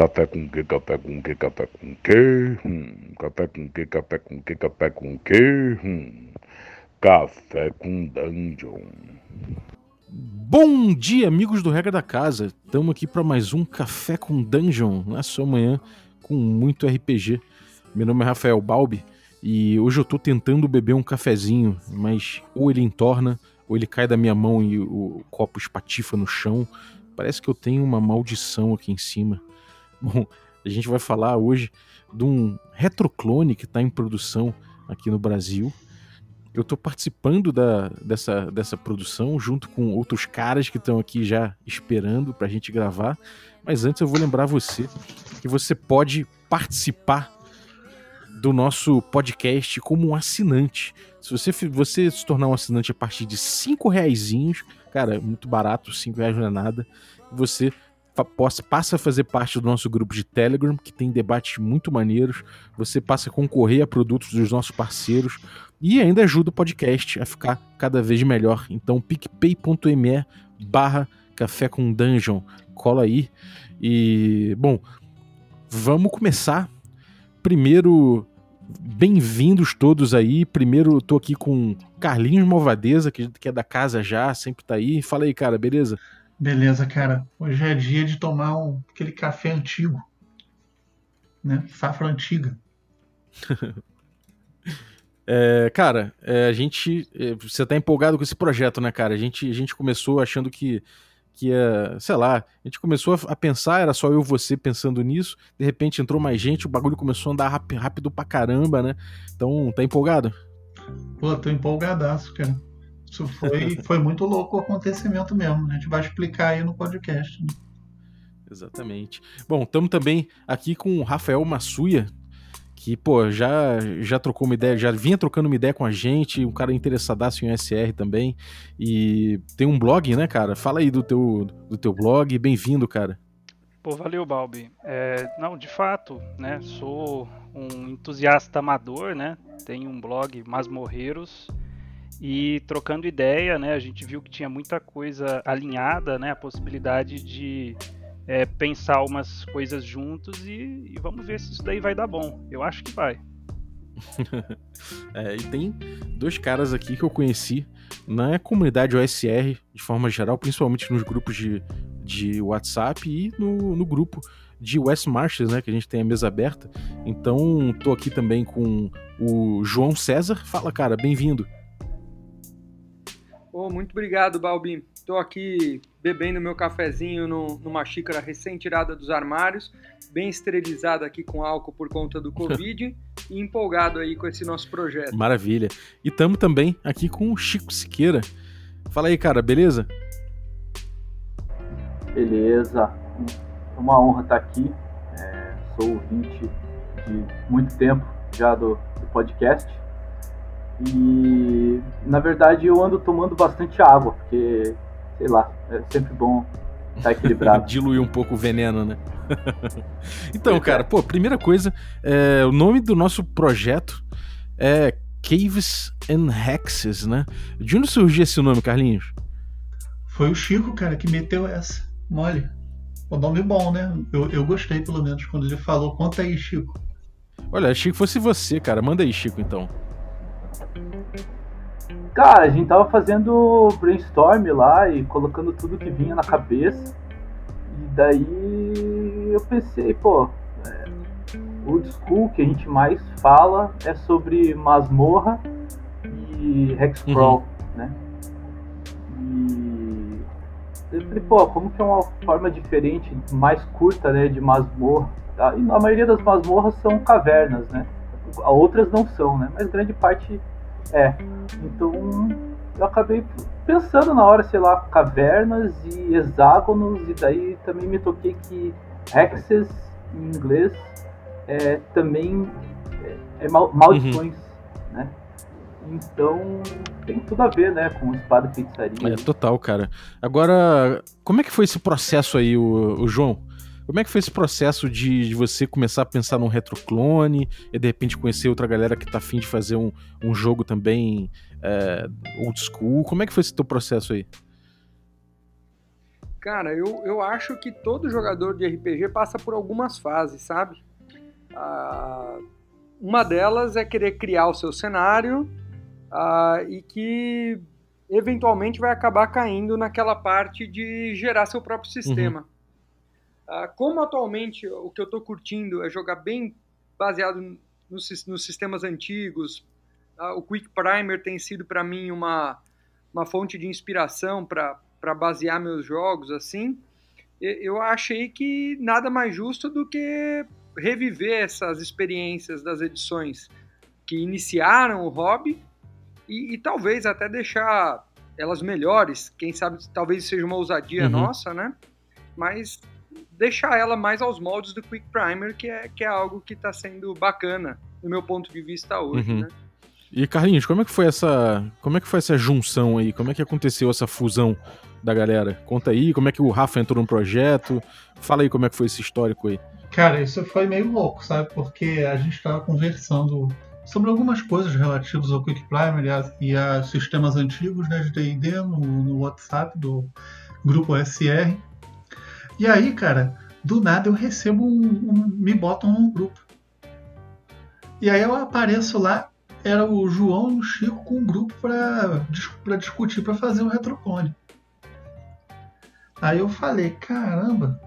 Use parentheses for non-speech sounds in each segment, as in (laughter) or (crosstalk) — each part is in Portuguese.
Café com que, café com que, café com que? Hum, café com que, café com que, café com que? Hum, café com Dungeon. Bom dia, amigos do Regra da Casa. Estamos aqui para mais um Café com Dungeon na sua manhã com muito RPG. Meu nome é Rafael Balbi e hoje eu tô tentando beber um cafezinho, mas ou ele entorna ou ele cai da minha mão e o copo espatifa no chão. Parece que eu tenho uma maldição aqui em cima. Bom, a gente vai falar hoje de um retroclone que está em produção aqui no Brasil. Eu estou participando da, dessa, dessa produção junto com outros caras que estão aqui já esperando para a gente gravar. Mas antes eu vou lembrar você que você pode participar do nosso podcast como um assinante. Se você, você se tornar um assinante a partir de cinco reais, cara, muito barato, cinco reais não é nada, você passa a fazer parte do nosso grupo de Telegram, que tem debates muito maneiros. Você passa a concorrer a produtos dos nossos parceiros e ainda ajuda o podcast a ficar cada vez melhor. Então, picpay.me barra café com dungeon. Cola aí. E, bom, vamos começar. Primeiro, bem-vindos todos aí. Primeiro, tô aqui com Carlinhos Malvadeza, que é da casa já, sempre tá aí. Fala aí, cara, beleza? Beleza, cara. Hoje é dia de tomar um, aquele café antigo. Né? Safra antiga. (laughs) é, cara, é, a gente. É, você tá empolgado com esse projeto, né, cara? A gente, a gente começou achando que, que ia. Sei lá, a gente começou a, a pensar, era só eu e você pensando nisso. De repente entrou mais gente, o bagulho começou a andar rápido, rápido pra caramba, né? Então, tá empolgado? Pô, tô empolgadaço, cara. Isso foi, (laughs) foi muito louco o acontecimento mesmo, né? A gente vai explicar aí no podcast. Né? Exatamente. Bom, estamos também aqui com o Rafael Massuia, que, pô, já, já trocou uma ideia, já vinha trocando uma ideia com a gente, um cara interessadaço em SR também. E tem um blog, né, cara? Fala aí do teu, do teu blog, bem-vindo, cara. Pô, valeu, Balbi. É, não, de fato, né, sou um entusiasta amador, né, tenho um blog Masmorreiros, e trocando ideia, né, a gente viu que tinha muita coisa alinhada, né, a possibilidade de é, pensar umas coisas juntos e, e, vamos ver se isso daí vai dar bom. Eu acho que vai. (laughs) é, e tem dois caras aqui que eu conheci na comunidade OSR, de forma geral, principalmente nos grupos de, de WhatsApp e no, no grupo de West Marches, né, que a gente tem a mesa aberta. Então, tô aqui também com o João César. Fala, cara, bem-vindo. Oh, muito obrigado, Balbi. Estou aqui bebendo meu cafezinho no, numa xícara recém-tirada dos armários, bem esterilizada aqui com álcool por conta do Covid (laughs) e empolgado aí com esse nosso projeto. Maravilha. E estamos também aqui com o Chico Siqueira. Fala aí, cara, beleza? Beleza. É uma honra estar aqui. É, sou ouvinte de muito tempo já do, do podcast. E na verdade eu ando tomando bastante água, porque, sei lá, é sempre bom estar (laughs) equilibrado. Diluir um pouco o veneno, né? (laughs) então, pois cara, é. pô, primeira coisa, é, o nome do nosso projeto é Caves and Hexes, né? De onde surgiu esse nome, Carlinhos? Foi o Chico, cara, que meteu essa. Mole. O nome bom, né? Eu, eu gostei, pelo menos, quando ele falou. Conta aí, Chico. Olha, Chico, fosse você, cara. Manda aí, Chico, então. Cara, a gente tava fazendo brainstorm lá e colocando tudo que vinha na cabeça. E daí eu pensei, pô, é, o school que a gente mais fala é sobre masmorra e hexcrawl, uhum. né? E eu falei, pô, como que é uma forma diferente, mais curta, né, de masmorra? Ah, e a maioria das masmorras são cavernas, né? Outras não são, né? Mas grande parte é. Então eu acabei pensando na hora, sei lá, cavernas e hexágonos, e daí também me toquei que hexes em inglês é também é, é mal, maldições, uhum. né? Então tem tudo a ver, né, com espada e feitiçaria. É, total, cara. Agora, como é que foi esse processo aí, o, o João? Como é que foi esse processo de, de, você começar a pensar num retroclone e de repente conhecer outra galera que tá afim de fazer um, um jogo também é, old school? Como é que foi esse teu processo aí? Cara, eu, eu acho que todo jogador de RPG passa por algumas fases, sabe? Ah, uma delas é querer criar o seu cenário ah, e que eventualmente vai acabar caindo naquela parte de gerar seu próprio sistema. Uhum. Ah, como atualmente o que eu estou curtindo é jogar bem baseado nos, nos sistemas antigos, ah, o Quick Primer tem sido para mim uma, uma fonte de inspiração para basear meus jogos assim. Eu achei que nada mais justo do que reviver essas experiências das edições que iniciaram o hobby e, e talvez até deixar elas melhores. Quem sabe talvez seja uma ousadia uhum. nossa, né? Mas deixar ela mais aos moldes do Quick Primer, que é, que é algo que está sendo bacana do meu ponto de vista hoje, uhum. né? E Carlinhos, como é que foi essa, como é que foi essa junção aí? Como é que aconteceu essa fusão da galera? Conta aí, como é que o Rafa entrou no projeto? Fala aí como é que foi esse histórico aí. Cara, isso foi meio louco, sabe? Porque a gente estava conversando sobre algumas coisas relativas ao Quick Primer e a, e a sistemas antigos né, de D&D no, no, WhatsApp do grupo SR. E aí, cara, do nada eu recebo um, um me botam num grupo. E aí eu apareço lá, era o João e o Chico com um grupo para discutir, para fazer o retroclone. Aí eu falei, caramba,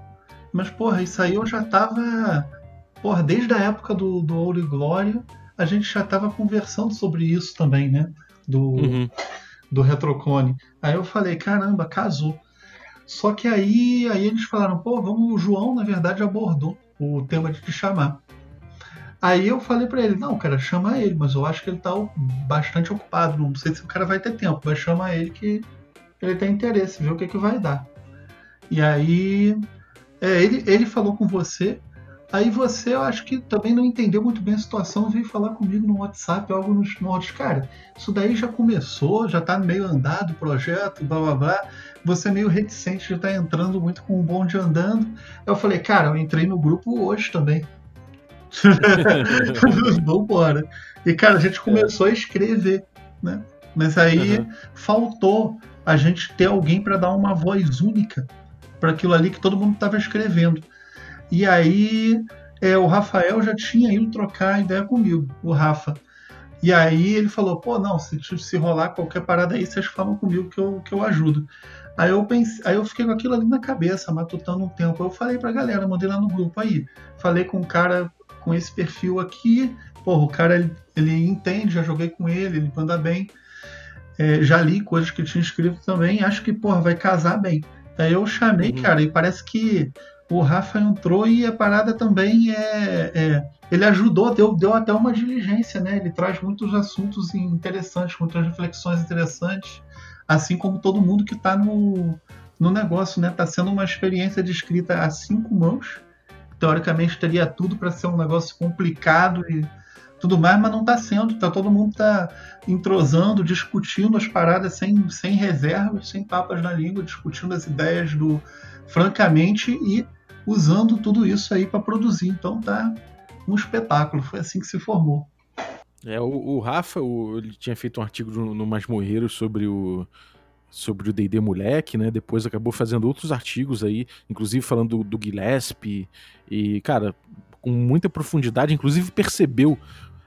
mas porra, isso aí eu já tava. Porra, desde a época do, do Ouro e Glória a gente já estava conversando sobre isso também, né? Do, uhum. do retroclone. Aí eu falei, caramba, casou. Só que aí, aí eles falaram, pô, vamos, o João, na verdade, abordou o tema de te chamar. Aí eu falei para ele, não, cara, chama ele, mas eu acho que ele tá bastante ocupado. Não sei se o cara vai ter tempo, mas chama ele que ele tem interesse, ver o que, que vai dar. E aí é, ele, ele falou com você, Aí você, eu acho que também não entendeu muito bem a situação, veio falar comigo no WhatsApp, algo nos modos, cara, isso daí já começou, já tá meio andado o projeto, blá blá blá. Você é meio reticente de estar tá entrando muito com o bonde andando. Eu falei, cara, eu entrei no grupo hoje também. (laughs) (laughs) Vambora. E, cara, a gente começou a escrever, né? Mas aí uhum. faltou a gente ter alguém para dar uma voz única para aquilo ali que todo mundo estava escrevendo. E aí é, o Rafael já tinha ido trocar ideia comigo, o Rafa. E aí ele falou, pô, não, se, se rolar qualquer parada aí, vocês falam comigo que eu, que eu ajudo. Aí eu, pensei, aí eu fiquei com aquilo ali na cabeça, matutando um tempo. Eu falei pra galera, mandei lá no grupo aí. Falei com um cara com esse perfil aqui. Porra, o cara ele, ele entende, já joguei com ele, ele manda bem. É, já li coisas que tinha escrito também. Acho que, porra, vai casar bem. Aí eu chamei, uhum. cara, e parece que o Rafa entrou e a parada também é, é, ele ajudou, deu, deu até uma diligência, né? Ele traz muitos assuntos interessantes, muitas reflexões interessantes, assim como todo mundo que está no, no negócio, né? Está sendo uma experiência de escrita a cinco mãos. Teoricamente teria tudo para ser um negócio complicado e tudo mais, mas não está sendo. Tá, todo mundo está entrosando, discutindo as paradas sem, sem reservas, sem papas na língua, discutindo as ideias do francamente e usando tudo isso aí para produzir. Então tá um espetáculo. Foi assim que se formou. É, o, o Rafa, o, ele tinha feito um artigo no, no Masmorreiro sobre o sobre o D&D moleque, né? Depois acabou fazendo outros artigos aí, inclusive falando do, do Gillespie e, cara, com muita profundidade, inclusive percebeu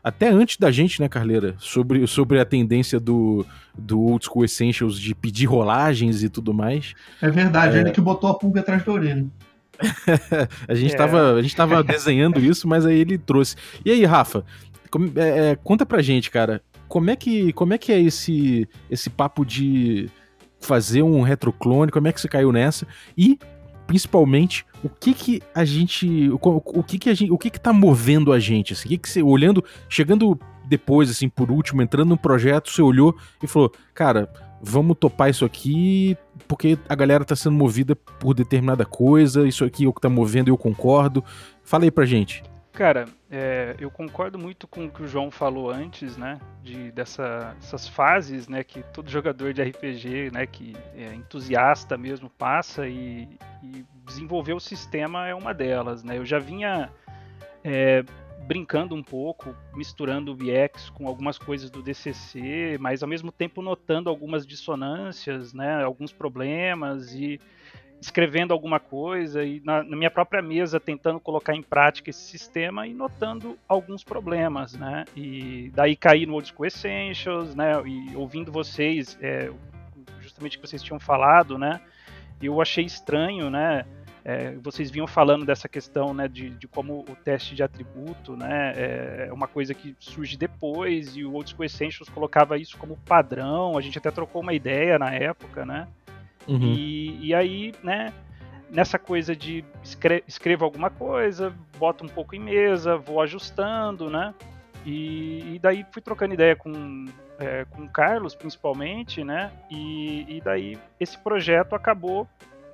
até antes da gente, né, Carleira, sobre, sobre a tendência do, do Old School Essentials de pedir rolagens e tudo mais. É verdade, é... ele que botou a pulga atrás da orelha. (laughs) a, gente é. tava, a gente tava desenhando isso, mas aí ele trouxe. E aí, Rafa, é, é, conta pra gente, cara, como é que, como é, que é esse, esse papo de fazer um retroclone, como é que você caiu nessa? E principalmente o que que a gente o, o que que a gente o que que tá movendo a gente assim, o que que você olhando chegando depois assim por último entrando no projeto você olhou e falou cara vamos topar isso aqui porque a galera tá sendo movida por determinada coisa isso aqui é o que tá movendo eu concordo. Fala aí pra gente Cara, é, eu concordo muito com o que o João falou antes, né? De dessa, dessas fases, né? Que todo jogador de RPG, né? Que é entusiasta mesmo passa e, e desenvolver o sistema é uma delas, né? Eu já vinha é, brincando um pouco, misturando o VX com algumas coisas do DCC, mas ao mesmo tempo notando algumas dissonâncias, né? Alguns problemas e escrevendo alguma coisa e na, na, minha própria mesa tentando colocar em prática esse sistema e notando alguns problemas, né? E daí cair no Old School Essentials, né? E ouvindo vocês, é, justamente que vocês tinham falado, né? Eu achei estranho, né? É, vocês vinham falando dessa questão né, de, de, como o teste de atributo né, é uma coisa que surge depois e o Old School Essentials colocava isso como padrão. A gente até trocou uma ideia na época, né? Uhum. E, e aí, né, nessa coisa de escre escrevo alguma coisa, boto um pouco em mesa, vou ajustando, né? E, e daí fui trocando ideia com, é, com o Carlos, principalmente, né? E, e daí esse projeto acabou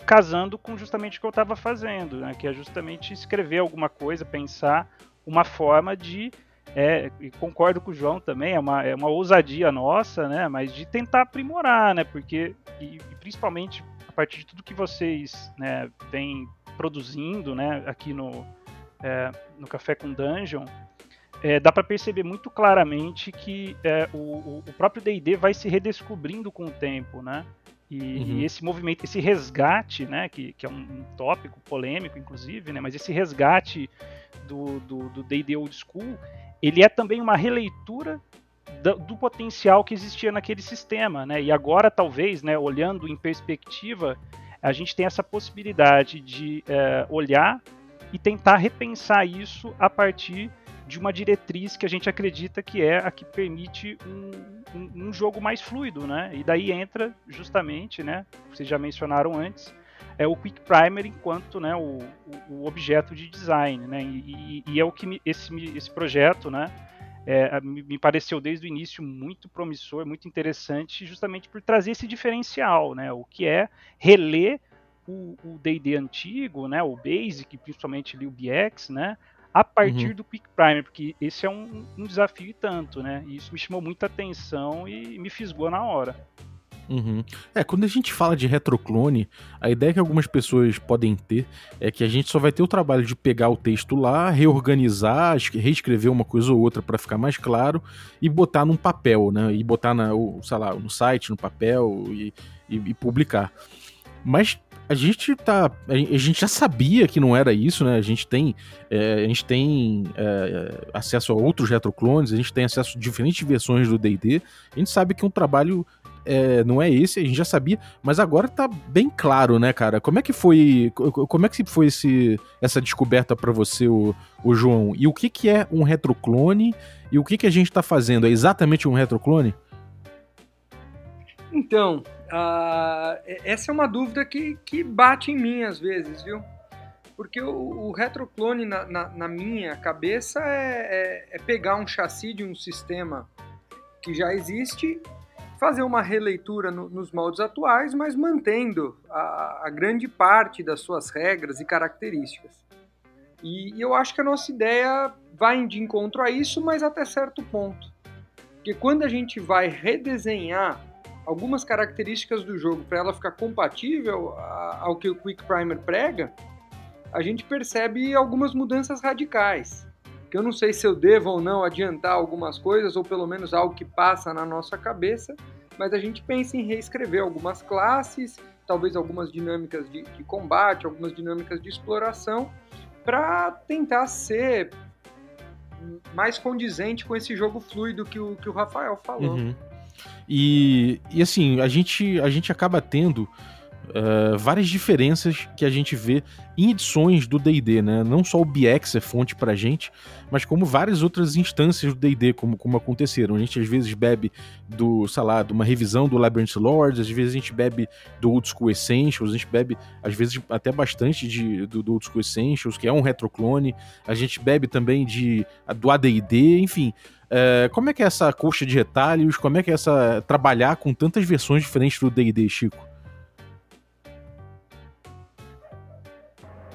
casando com justamente o que eu estava fazendo, né? Que é justamente escrever alguma coisa, pensar uma forma de é, e concordo com o João também, é uma, é uma ousadia nossa, né? Mas de tentar aprimorar, né? Porque, e, e principalmente a partir de tudo que vocês né, vêm produzindo, né? Aqui no, é, no Café com Dungeon, é, dá para perceber muito claramente que é, o, o, próprio D&D vai se redescobrindo com o tempo, né? E, uhum. e, esse movimento, esse resgate, né, que, que é um, um, tópico polêmico, inclusive, né, mas esse resgate do D&D do, do Old School, ele é também uma releitura do, do, potencial que existia naquele sistema, né? E agora, talvez, né, olhando em perspectiva, a gente tem essa possibilidade de é, olhar e tentar repensar isso a partir de uma diretriz que a gente acredita que é a que permite um, um, um jogo mais fluido, né? E daí entra justamente, né? Vocês já mencionaram antes, é o Quick Primer enquanto né, o, o objeto de design. Né, e, e é o que me, esse, esse projeto né, é, me pareceu desde o início muito promissor, muito interessante, justamente por trazer esse diferencial, né, o que é reler o D&D antigo, né, o Basic, principalmente ali o BX, né, a partir uhum. do Quick Primer, porque esse é um, um desafio e tanto, né, e isso me chamou muita atenção e me fisgou na hora. Uhum. É, quando a gente fala de retroclone, a ideia que algumas pessoas podem ter é que a gente só vai ter o trabalho de pegar o texto lá, reorganizar, reescrever uma coisa ou outra para ficar mais claro e botar num papel, né? E botar na, sei lá, no site, no papel e, e, e publicar. Mas a gente tá. A gente já sabia que não era isso, né? A gente tem, é, a gente tem é, acesso a outros retroclones, a gente tem acesso a diferentes versões do DD. A gente sabe que é um trabalho é, não é esse, a gente já sabia, mas agora tá bem claro, né, cara? Como é que foi, como é que foi esse, essa descoberta para você, o, o, João? E o que, que é um retroclone? E o que, que a gente tá fazendo? É exatamente um retroclone? Então, uh, essa é uma dúvida que, que bate em mim às vezes, viu? Porque o, o retroclone, na, na, na, minha cabeça, é, é, é pegar um chassi de um sistema que já existe fazer uma releitura no, nos moldes atuais, mas mantendo a, a, grande parte das suas regras e características. E, e, eu acho que a nossa ideia vai de encontro a isso, mas até certo ponto. Porque quando a gente vai redesenhar algumas características do jogo para ela ficar compatível ao que o Quick Primer prega, a gente percebe algumas mudanças radicais. Que eu não sei se eu devo ou não adiantar algumas coisas, ou pelo menos algo que passa na nossa cabeça, mas a gente pensa em reescrever algumas classes, talvez algumas dinâmicas de, de combate, algumas dinâmicas de exploração, para tentar ser mais condizente com esse jogo fluido que o, que o Rafael falou. Uhum. E, e assim, a gente, a gente acaba tendo uh, várias diferenças que a gente vê em edições do D&D, né? Não só o BX é fonte pra gente, mas como várias outras instâncias do D&D, como, como aconteceram. A gente às vezes bebe do, sei lá, de uma revisão do Labyrinth Lords, às vezes a gente bebe do Old School Essentials, a gente bebe às vezes até bastante de, do, do Old School Essentials, que é um retroclone, a gente bebe também de do AD&D, enfim... É, como é que é essa coxa de retalhos? Como é que é essa trabalhar com tantas versões diferentes do D&D, Chico?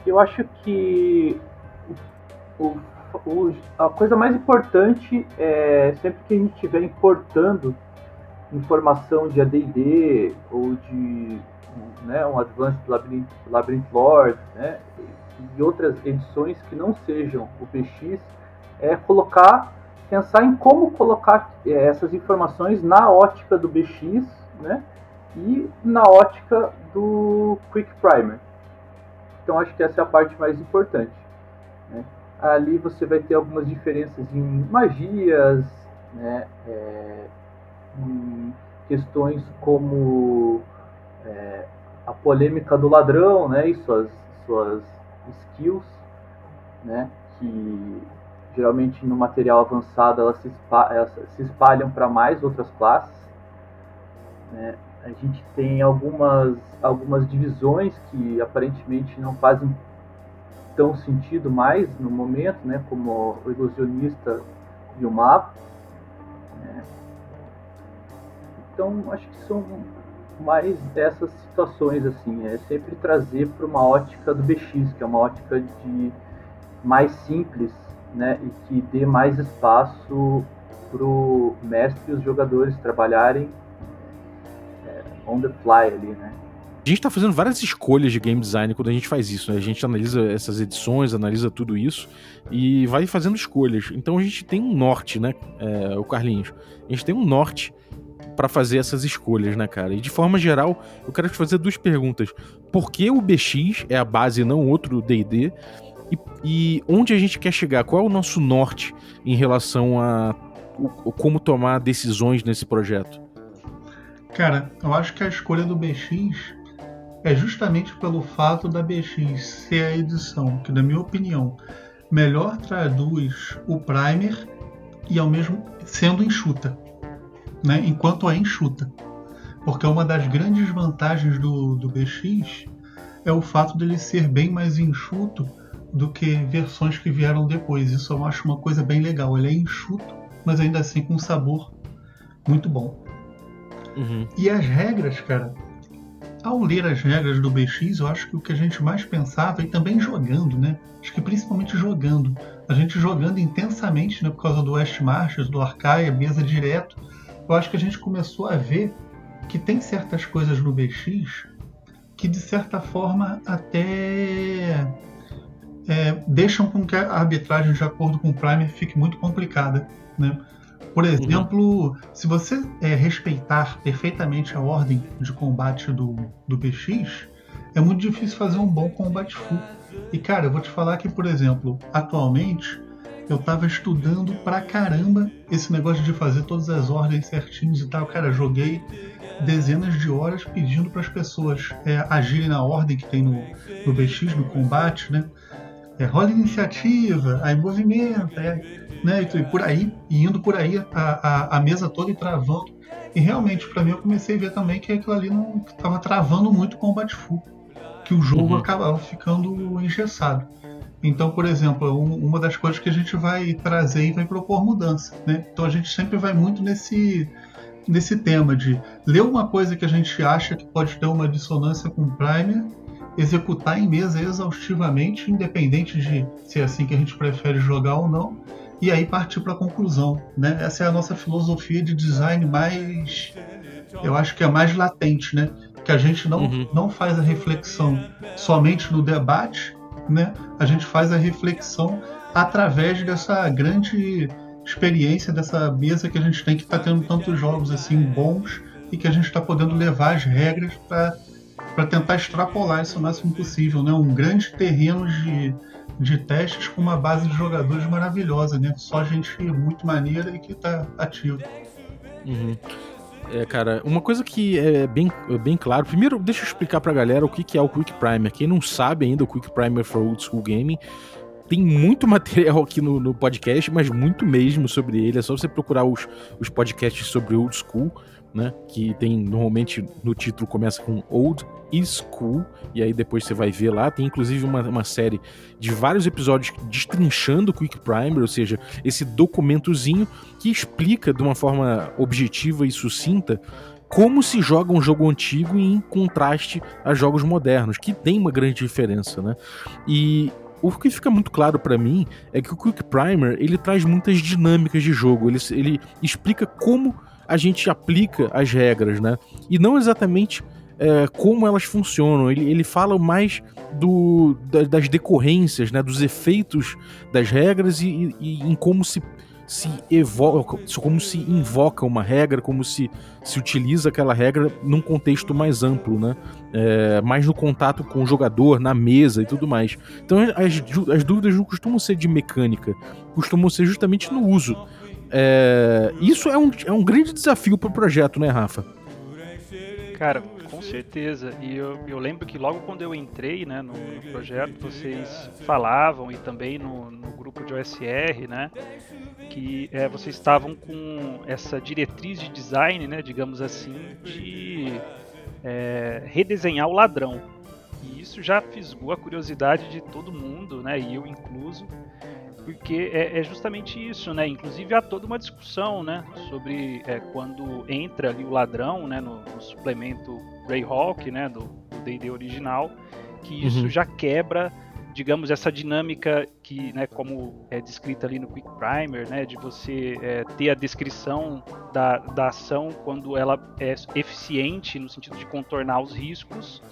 Eu acho que o, o, a coisa mais importante é sempre que a gente estiver importando informação de AD&D ou de né, um Advanced Labyrinth, Labyrinth Lord, né, e outras edições que não sejam o PX, é colocar, pensar em como colocar é, essas informações na ótica do BX, né, e na ótica do Quick Primer. Então acho que essa é a parte mais importante. Né? Ali você vai ter algumas diferenças em magias, né? É, em questões como é, a polêmica do ladrão, né? E suas, suas skills, né? Que geralmente no material avançado elas se, elas se espalham para mais outras classes. Né? A gente tem algumas, algumas divisões que aparentemente não fazem tão sentido mais no momento, né? como o ilusionista e o mapa. Né? Então acho que são mais dessas situações assim, é sempre trazer para uma ótica do BX, que é uma ótica de mais simples né, e que dê mais espaço para o mestre e os jogadores trabalharem on the fly ali, né? A gente está fazendo várias escolhas de game design quando a gente faz isso, né? A gente analisa essas edições, analisa tudo isso e vai fazendo escolhas. Então a gente tem um norte, né, é, o Carlinhos? A gente tem um norte para fazer essas escolhas, né, cara? E de forma geral, eu quero te fazer duas perguntas. Por que o BX é a base e não outro D&D? E, e, onde a gente quer chegar? Qual é o nosso norte em relação a o, como tomar decisões nesse projeto? Cara, eu acho que a escolha do BX é justamente pelo fato da BX ser a edição que, na minha opinião, melhor traduz o primer e ao mesmo sendo enxuta, né? Enquanto é enxuta, porque uma das grandes vantagens do, do BX é o fato dele ser bem mais enxuto do que versões que vieram depois. Isso eu acho uma coisa bem legal. Ele é enxuto, mas ainda assim com um sabor muito bom. Uhum. E as regras, cara, ao ler as regras do BX, eu acho que o que a gente mais pensava, e também jogando, né? Acho que principalmente jogando. A gente jogando intensamente, né? Por causa do West Marches, do Arcaia, mesa direto. Eu acho que a gente começou a ver que tem certas coisas no BX que, de certa forma, até é, deixam com que a arbitragem, de acordo com o Primer, fique muito complicada. Né? Por uhum. exemplo, uhum. se você é, respeitar perfeitamente a ordem de combate do, do PX, é muito difícil fazer um bom combate full. E cara, eu vou te falar que, por exemplo, atualmente eu estava estudando pra caramba esse negócio de fazer todas as ordens certinhos e tal. Cara, joguei dezenas de horas pedindo para as pessoas é, agirem na ordem que tem no, no BX, no combate, né? É, rola iniciativa, aí movimenta, é, né, e por aí, e indo por aí a, a, a mesa toda e travando. E realmente, para mim, eu comecei a ver também que aquilo ali não estava travando muito o combate full, que o jogo uhum. acabava ficando engessado. Então, por exemplo, uma das coisas que a gente vai trazer e vai propor mudança. Né? Então a gente sempre vai muito nesse, nesse tema de ler uma coisa que a gente acha que pode ter uma dissonância com o primer executar em mesa exaustivamente, independente de se é assim que a gente prefere jogar ou não, e aí partir para a conclusão. Né? Essa é a nossa filosofia de design mais, eu acho que é mais latente, né? que a gente não, uhum. não faz a reflexão somente no debate, né? a gente faz a reflexão através dessa grande experiência dessa mesa que a gente tem que está tendo tantos jogos assim bons e que a gente está podendo levar as regras para para tentar extrapolar isso o máximo possível, né? Um grande terreno de, de testes com uma base de jogadores maravilhosa, né? Só gente muito maneira e que está ativo. Uhum. É, cara, uma coisa que é bem, bem claro. Primeiro, deixa eu explicar pra galera o que, que é o Quick Primer. Quem não sabe ainda, o Quick Primer for Old School Gaming tem muito (laughs) material aqui no, no, podcast, mas muito mesmo sobre ele. É só você procurar os, os podcasts sobre Old School, né? Que tem normalmente no título começa com Old School, e aí depois você vai ver lá. Tem inclusive uma, uma série de vários episódios destrinchando o Quick Primer, ou seja, esse documentozinho que explica de uma forma objetiva e sucinta como se joga um jogo antigo em contraste a jogos modernos, que tem uma grande diferença, né? E o que fica muito claro para mim é que o Quick Primer ele traz muitas dinâmicas de jogo, ele, ele explica como a gente aplica as regras, né? E não exatamente é, como elas funcionam. Ele, ele fala mais do, da, das decorrências, né, dos efeitos das regras e, e, em como se se evoca, como se invoca uma regra, como se se utiliza aquela regra num contexto mais amplo, né? É, mais no contato com o jogador, na mesa e tudo mais. Então as, as dúvidas não costumam ser de mecânica, costumam ser justamente no uso. É, isso é um, é um grande desafio para o projeto, né, Rafa? Cara, com certeza. E eu, eu lembro que logo quando eu entrei né, no, no projeto, vocês falavam e também no, no grupo de OSR, né? Que é, vocês estavam com essa diretriz de design, né, digamos assim, de é, redesenhar o ladrão. E isso já fisgou a curiosidade de todo mundo, né, e eu incluso, porque é, é, justamente isso, né? Inclusive há toda uma discussão, né, sobre é, quando entra ali o ladrão, né, no, no suplemento Greyhawk, né, do D&D original, que isso uhum. já quebra digamos, essa dinâmica que, né, como é descrita ali no Quick Primer, né, de você é, ter a descrição da, da ação quando ela é eficiente no sentido de contornar os riscos,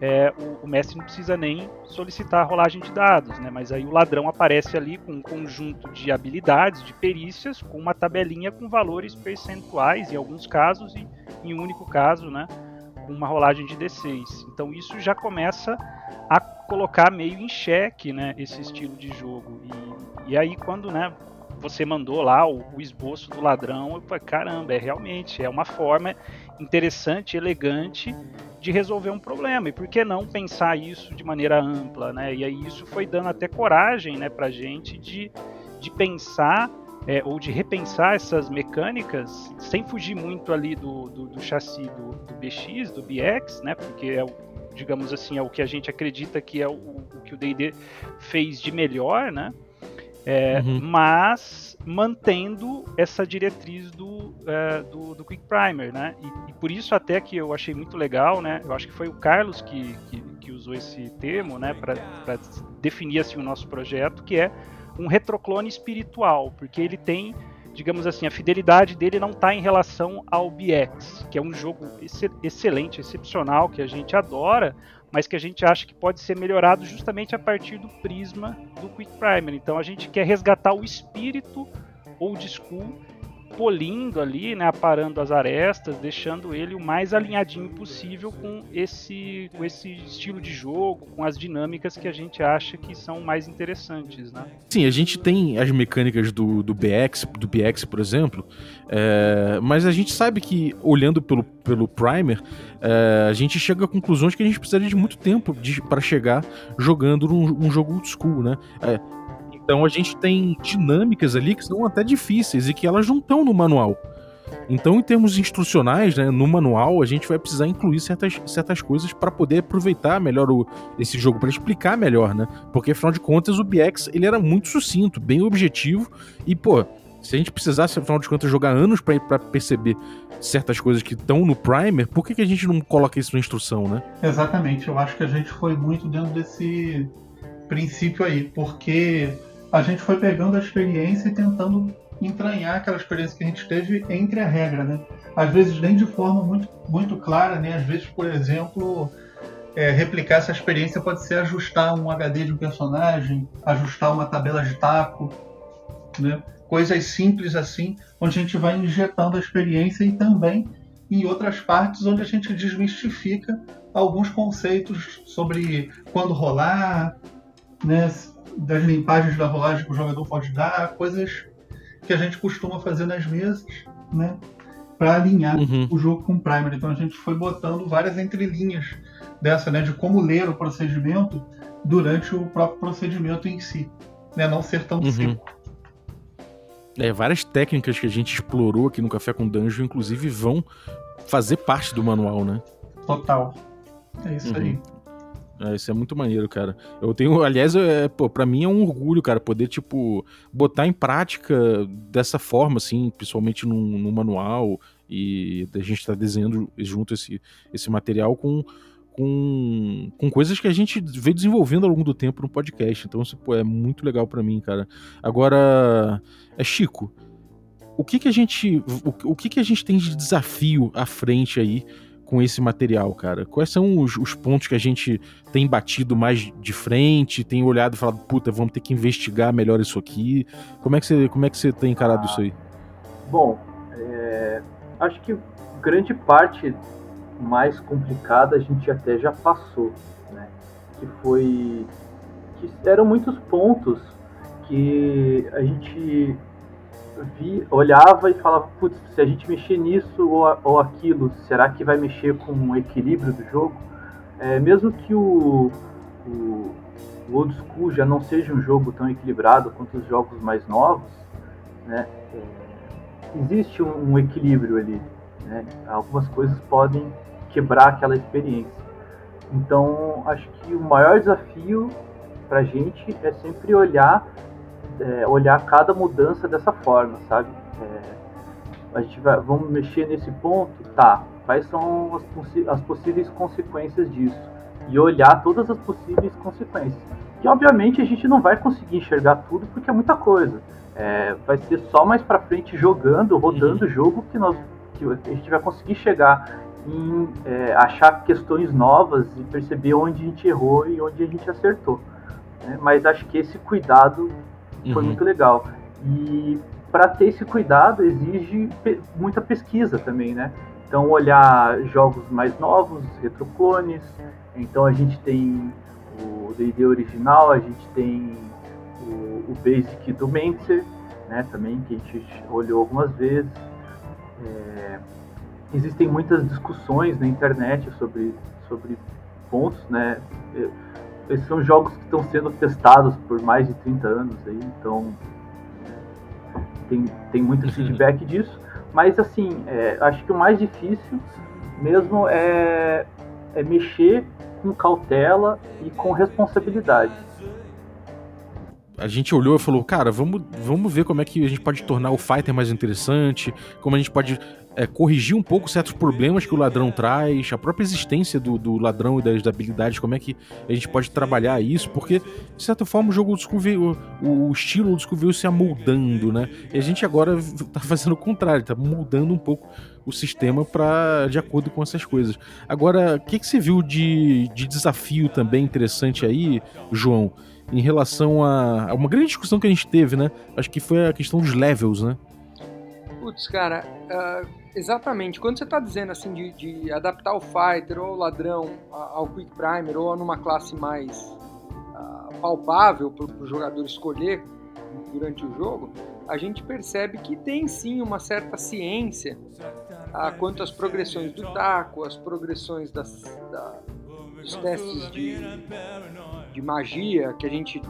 é, o, o, mestre não precisa nem solicitar a rolagem de dados, né, mas aí o ladrão aparece ali com um conjunto de habilidades, de perícias, com uma tabelinha com valores percentuais em alguns casos e em um único caso, né, uma rolagem de D6. Então isso já começa a colocar meio em xeque né, esse estilo de jogo. E, e aí quando né, você mandou lá o, o, esboço do ladrão, eu falei, caramba, é realmente, é uma forma interessante, elegante de resolver um problema. E por que não pensar isso de maneira ampla, né? E aí isso foi dando até coragem, né, pra gente de, de pensar é, ou de repensar essas mecânicas sem fugir muito ali do, do, do chassi do, do, BX, do BX, né? Porque é o, digamos assim, é o que a gente acredita que é o, o que o D&D fez de melhor, né? É, uhum. Mas mantendo essa diretriz do, é, do, do, Quick Primer, né? E, e, por isso até que eu achei muito legal, né? Eu acho que foi o Carlos que, que, que usou esse termo, né? Para definir assim o nosso projeto, que é um retroclone espiritual, porque ele tem, digamos assim, a fidelidade dele não está em relação ao BX, que é um jogo ex excelente, excepcional, que a gente adora, mas que a gente acha que pode ser melhorado justamente a partir do prisma do Quick Primer. Então a gente quer resgatar o espírito old school polindo ali, né, aparando as arestas, deixando ele o mais alinhadinho possível com esse, com esse estilo de jogo, com as dinâmicas que a gente acha que são mais interessantes, né? Sim, a gente tem as mecânicas do, do BX, do BX, por exemplo, é, mas a gente sabe que olhando pelo, pelo primer, é, a gente chega a conclusões que a gente precisaria de muito tempo para chegar jogando um, um jogo old school, né? É, então a gente tem dinâmicas ali que são até difíceis e que elas não estão no manual. Então, em termos instrucionais, né, no manual, a gente vai precisar incluir certas, certas coisas para poder aproveitar melhor o, esse jogo, para explicar melhor, né? Porque, afinal de contas, o BX ele era muito sucinto, bem objetivo, e, pô, se a gente precisasse, afinal de contas, jogar anos para perceber certas coisas que estão no primer, por que, que a gente não coloca isso na instrução, né? Exatamente, eu acho que a gente foi muito dentro desse princípio aí, porque a gente foi pegando a experiência e tentando entranhar aquela experiência que a gente teve entre a regra, né? Às vezes nem de forma muito, muito clara, né? Às vezes, por exemplo, é, replicar essa experiência pode ser ajustar um HD de um personagem, ajustar uma tabela de taco, né? Coisas simples assim, onde a gente vai injetando a experiência e também em outras partes onde a gente desmistifica alguns conceitos sobre quando rolar, né? Das limpagens da rolagem que o jogador pode dar, coisas que a gente costuma fazer nas mesas, né? Para alinhar uhum. o jogo com o primer. Então a gente foi botando várias entrelinhas dessa, né? De como ler o procedimento durante o próprio procedimento em si, né? Não ser tão uhum. seco. É, várias técnicas que a gente explorou aqui no Café com Danjo, inclusive, vão fazer parte do manual, né? Total. É isso uhum. aí. É, isso é muito maneiro, cara. Eu tenho, aliás, é, pô, pra mim é um orgulho, cara, poder, tipo, botar em prática dessa forma, assim, principalmente num, num manual, e a gente tá desenhando junto esse, esse material com, com, com coisas que a gente veio desenvolvendo ao longo do tempo no podcast. Então, isso, pô, é muito legal para mim, cara. Agora, é Chico, o que que a gente, o, o que que a gente tem de desafio à frente aí com esse material, cara? Quais são os, os, pontos que a gente tem batido mais de frente, tem olhado e falado, puta, vamos ter que investigar melhor isso aqui? Como é que você, como é que você tem encarado ah, isso aí? Bom, é, acho que grande parte mais complicada a gente até já passou, né? Que foi que eram muitos pontos que a gente vi, olhava e falava, putz, se a gente mexer nisso ou, ou aquilo, será que vai mexer com o equilíbrio do jogo? É, mesmo que o, o, o Old School já não seja um jogo tão equilibrado quanto os jogos mais novos, né, é, existe um, um, equilíbrio ali. Né, algumas coisas podem quebrar aquela experiência. Então, acho que o maior desafio para a gente é sempre olhar é, olhar cada mudança dessa forma, sabe? É, a gente vai, vamos mexer nesse ponto, tá? Quais são as, as possíveis consequências disso? E olhar todas as possíveis consequências. E obviamente a gente não vai conseguir enxergar tudo porque é muita coisa. É, vai ser só mais para frente jogando, rodando o uhum. jogo que nós que a gente vai conseguir chegar em é, achar questões novas e perceber onde a gente errou e onde a gente acertou. Né? Mas acho que esse cuidado foi uhum. muito legal. E para ter esse cuidado exige pe muita pesquisa também, né? Então olhar jogos mais novos, retroclones. Então a gente tem o D&D original, a gente tem o, o Basic do Mentzer, né? Também que a gente olhou algumas vezes. É, existem muitas discussões na internet sobre sobre pontos, né? Esses são jogos que estão sendo testados por mais de 30 anos aí, então tem, tem muito (laughs) feedback disso. Mas assim, é, acho que o mais difícil mesmo é, é mexer com cautela e com responsabilidade. A gente olhou e falou, cara, vamos, vamos ver como é que a gente pode tornar o fighter mais interessante, como a gente pode é, corrigir um pouco certos problemas que o ladrão traz, a própria existência do, do ladrão e das habilidades, como é que a gente pode trabalhar isso, porque, de certa forma, o jogo veio, o, o estilo veio se amoldando, né? E a gente agora (laughs) tá fazendo o contrário, tá moldando um pouco o sistema para de acordo com essas coisas. Agora, o que, que você viu de, de desafio também interessante aí, João, em relação a, a uma grande discussão que a gente teve, né? Acho que foi a questão dos levels, né? Putz, cara, uh Exatamente. Quando você está dizendo assim de, de, adaptar o fighter ou o ladrão ao quick primer ou numa classe mais uh, palpável para o jogador escolher durante o jogo, a gente percebe que tem sim uma certa ciência uh, quanto às progressões do taco, as progressões das, da, dos testes de, de magia que a gente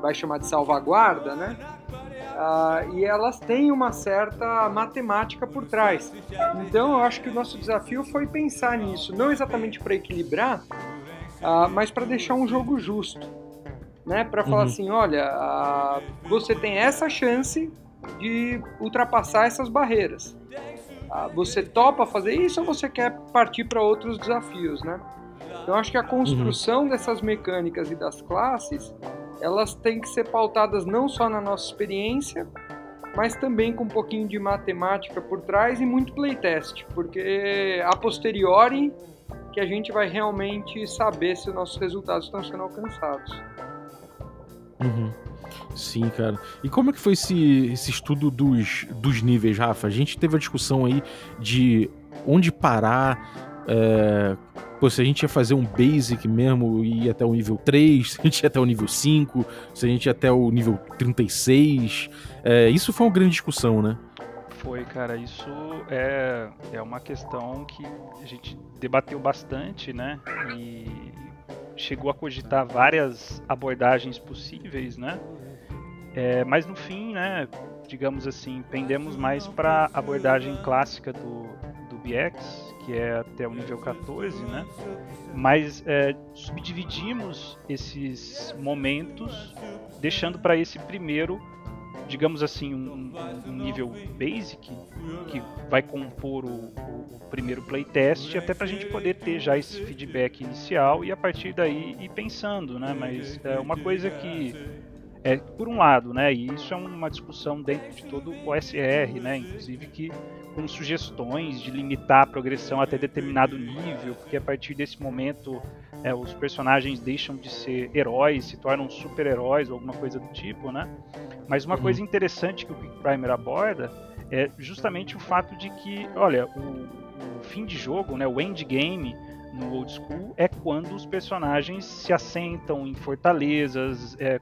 vai chamar de salvaguarda, né? Uh, e elas têm uma certa matemática por trás. Então, eu acho que o nosso desafio foi pensar nisso, não exatamente para equilibrar, uh, mas para deixar um jogo justo, né? Para falar uhum. assim, olha, uh, você tem essa chance de ultrapassar essas barreiras. você topa fazer isso ou você quer partir para outros desafios, né? Então, acho que a construção uhum. dessas mecânicas e das classes elas têm que ser pautadas não só na nossa experiência, mas também com um pouquinho de matemática por trás e muito playtest, porque a posteriori que a gente vai realmente saber se os nossos resultados estão sendo alcançados. Uhum. Sim, cara. E como é que foi esse, esse estudo dos, dos níveis, Rafa? A gente teve a discussão aí de onde parar, é, Pô, se a gente ia fazer um basic mesmo e ir até o nível 3, (laughs) se a gente ia até o nível 5, se a gente ia até o nível 36. É, isso foi uma grande discussão, né? Foi, cara. Isso é, é uma questão que a gente debateu bastante, né? E chegou a cogitar várias abordagens possíveis, né? É, mas no fim, né, digamos assim, pendemos mais para a abordagem clássica do, do BX, que é até o nível 14, né? Mas é, subdividimos esses momentos, deixando para esse primeiro, digamos assim, um, um, nível basic que vai compor o, o, primeiro playtest, até para a gente poder ter já esse feedback inicial e a partir daí ir pensando, né? Mas é uma coisa que É, por um lado, né, e isso é uma discussão dentro de todo o OSR, né, inclusive que com sugestões de limitar a progressão até determinado nível, porque a partir desse momento é, os personagens deixam de ser heróis, se tornam super-heróis ou alguma coisa do tipo, né? Mas uma uhum. coisa interessante que o Quick Primer aborda é justamente o fato de que, olha, o, o fim de jogo, né, o endgame no old school é quando os personagens se assentam em fortalezas, é,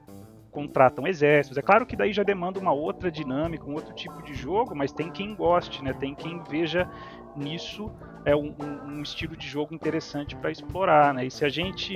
contratam exércitos. É claro que daí já demanda uma outra dinâmica, um outro tipo de jogo, mas tem quem goste, né? Tem quem veja nisso é um, um estilo de jogo interessante para explorar, né? E se a gente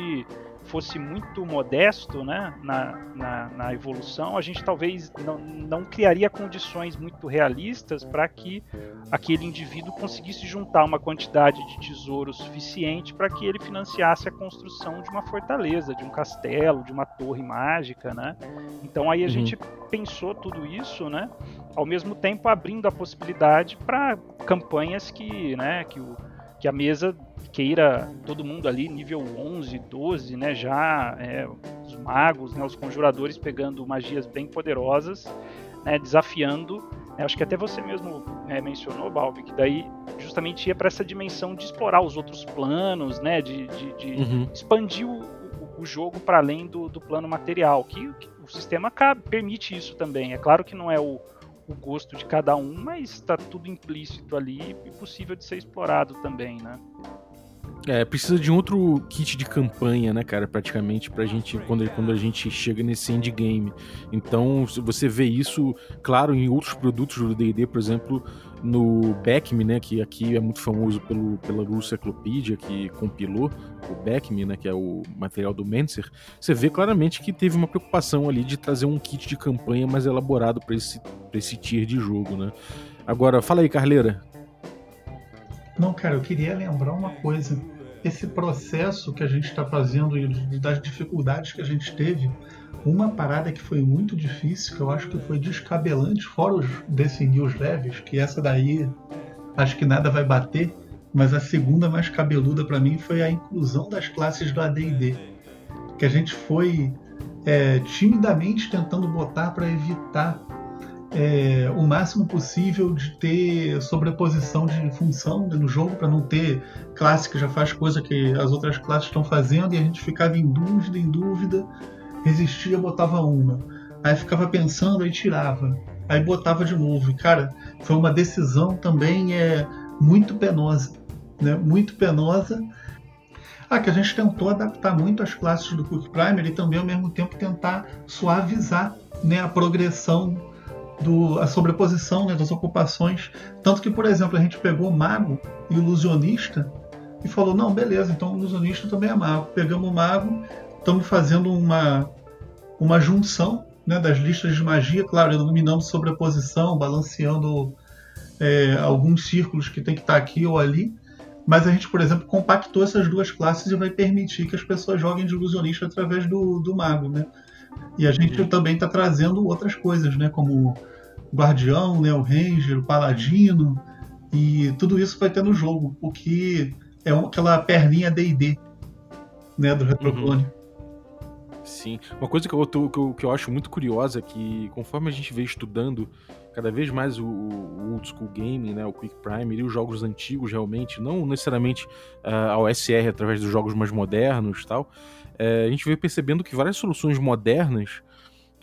fosse muito modesto né, na, na, na, evolução, a gente talvez não, não criaria condições muito realistas para que aquele indivíduo conseguisse juntar uma quantidade de tesouro suficiente para que ele financiasse a construção de uma fortaleza, de um castelo, de uma torre mágica. Né? Então aí a uhum. gente pensou tudo isso, né, ao mesmo tempo abrindo a possibilidade para campanhas que, né, que o que a mesa queira todo mundo ali nível 11, 12, né, já é, os magos, né, os conjuradores pegando magias bem poderosas, né, desafiando, né, acho que até você mesmo né, mencionou, Balbi, que daí justamente ia para essa dimensão de explorar os outros planos, né, de, de, de uhum. expandir o, o, o jogo para além do, do, plano material, que, que o sistema cabe, permite isso também. É claro que não é o o gosto de cada um, mas está tudo implícito ali e possível de ser explorado também, né? É, precisa de um outro kit de campanha, né, cara, praticamente, pra gente, quando, quando a gente chega nesse endgame. Então, você vê isso, claro, em outros produtos do D&D, por exemplo, no Beckme, né, que aqui é muito famoso pelo, pela Russeclopedia, que compilou o Beckme, né, que é o material do Menser, você vê claramente que teve uma preocupação ali de trazer um kit de campanha mais elaborado para esse, esse tier de jogo, né. Agora, fala aí, Carleira, não, cara, eu queria lembrar uma coisa. Esse processo que a gente está fazendo e das dificuldades que a gente teve, uma parada que foi muito difícil, que eu acho que foi descabelante, fora os definir os leves, que essa daí acho que nada vai bater, mas a segunda mais cabeluda para mim foi a inclusão das classes do AD&D, que a gente foi é, timidamente tentando botar para evitar é, o máximo possível de ter sobreposição de função no jogo, para não ter classe que já faz coisa que as outras classes estão fazendo e a gente ficava em dúvida, em dúvida, resistia, botava uma. Aí ficava pensando, aí tirava. Aí botava de novo. E, cara, foi uma decisão também é, muito penosa. Né? Muito penosa. Ah, que a gente tentou adaptar muito as classes do Cook Primer e também ao mesmo tempo tentar suavizar né, a progressão do, a sobreposição né, das ocupações. Tanto que, por exemplo, a gente pegou mago e ilusionista e falou: não, beleza, então ilusionista também é mago. Pegamos o mago, estamos fazendo uma, uma junção né, das listas de magia, claro, iluminando sobreposição, balanceando é, alguns círculos que tem que estar aqui ou ali. Mas a gente, por exemplo, compactou essas duas classes e vai permitir que as pessoas joguem de ilusionista através do, do mago, né? E a gente também está trazendo outras coisas, né? Como o Guardião, né? o Ranger, o Paladino. E tudo isso vai ter no jogo, o que é aquela perninha D&D, né? Do Retroclone. Uhum. Sim. Uma coisa que eu, tô, que eu, que eu acho muito curiosa é que conforme a gente vê estudando cada vez mais o, o old school game, né, o quick primer e os jogos antigos realmente, não necessariamente uh, ao SR através dos jogos mais modernos, tal, é, a gente veio percebendo que várias soluções modernas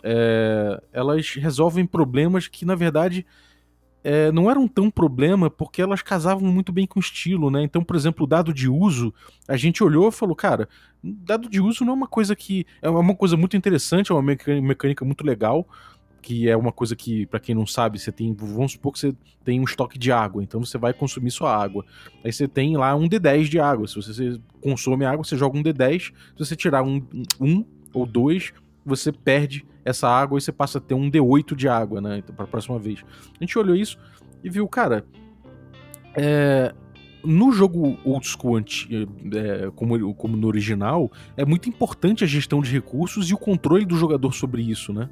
é, elas resolvem problemas que, na verdade, é, não eram tão problema porque elas casavam muito bem com o estilo, né? Então, por exemplo, o dado de uso, a gente olhou e falou, cara, dado de uso não é uma coisa que. É uma coisa muito interessante, é uma mecânica muito legal, que é uma coisa que, para quem não sabe, você tem, vamos supor que você tem um estoque de água, então você vai consumir sua água. Aí você tem lá um D10 de água. Se você consome água, você joga um D10. Se você tirar um, um ou dois, você perde essa água e você passa a ter um D8 de água, né? Então, para a próxima vez. A gente olhou isso e viu, cara, é, no jogo old school, é, como, como no original, é muito importante a gestão de recursos e o controle do jogador sobre isso, né?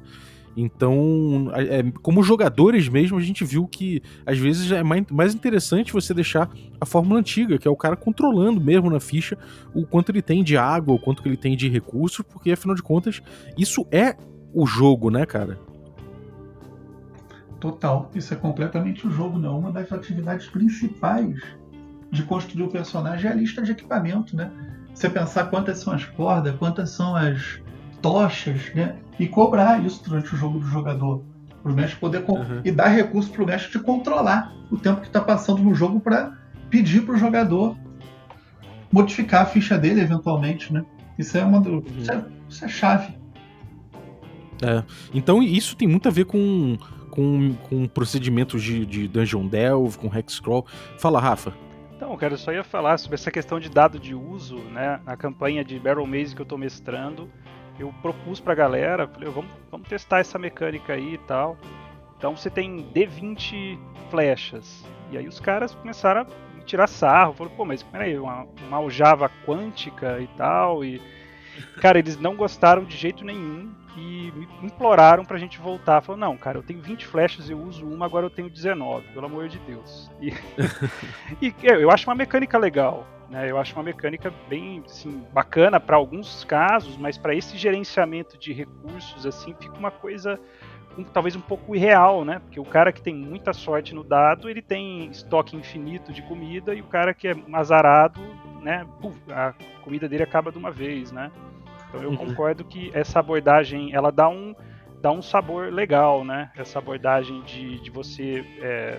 Então, é, como jogadores mesmo, a gente viu que às vezes é mais interessante você deixar a fórmula antiga, que é o cara controlando mesmo na ficha o quanto ele tem de água, o quanto ele tem de recursos, porque afinal de contas, isso é o jogo, né, cara? Total. Isso é completamente o jogo, né? Uma das atividades principais de construir o personagem é a lista de equipamento, né? Você pensar quantas são as cordas, quantas são as tochas, né? E cobrar isso durante o jogo do jogador. Para o mestre poder. Uhum. E dar recurso para o mestre de controlar o tempo que está passando no jogo para pedir para o jogador modificar a ficha dele eventualmente, né? Isso é uma do, uhum. isso, é, isso é chave. É. Então isso tem muito a ver com com, com procedimentos de, de Dungeon Delve, com Hexcrawl. Fala, Rafa. Então, cara, eu só ia falar sobre essa questão de dado de uso, né? Na campanha de Barrel Maze que eu estou mestrando, eu propus pra galera, falei, vamos, vamos testar essa mecânica aí e tal. Então você tem D20 flechas. E aí os caras começaram a tirar sarro, falaram, pô, mas peraí, uma, uma aljava quântica e tal, e Cara, eles não gostaram de jeito nenhum e me imploraram pra gente voltar. Falaram, não, cara, eu tenho 20 flechas, eu uso uma, agora eu tenho 19, pelo amor de Deus. E, (laughs) e eu acho uma mecânica legal. Né, eu acho uma mecânica bem assim, bacana para alguns casos, mas para esse gerenciamento de recursos assim fica uma coisa um, talvez um pouco irreal, né? Porque o cara que tem muita sorte no dado, ele tem estoque infinito de comida e o cara que é azarado, né? A comida dele acaba de uma vez, né? Então eu uhum. concordo que essa abordagem, ela dá um, dá um sabor legal, né? Essa abordagem de, de você é,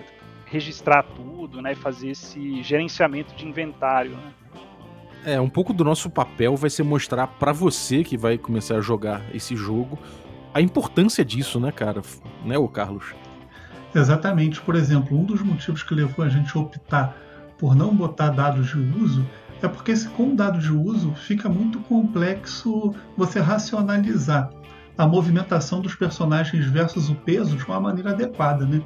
registrar tudo, né? E fazer esse gerenciamento de inventário, né? É, um pouco do nosso papel vai ser mostrar para você que vai começar a jogar esse jogo a importância disso, né, cara? Né, o Carlos? Exatamente. Por exemplo, um dos motivos que levou a gente a optar por não botar dados de uso é porque se com dado de uso fica muito complexo você racionalizar a movimentação dos personagens versus o peso de uma maneira adequada, né?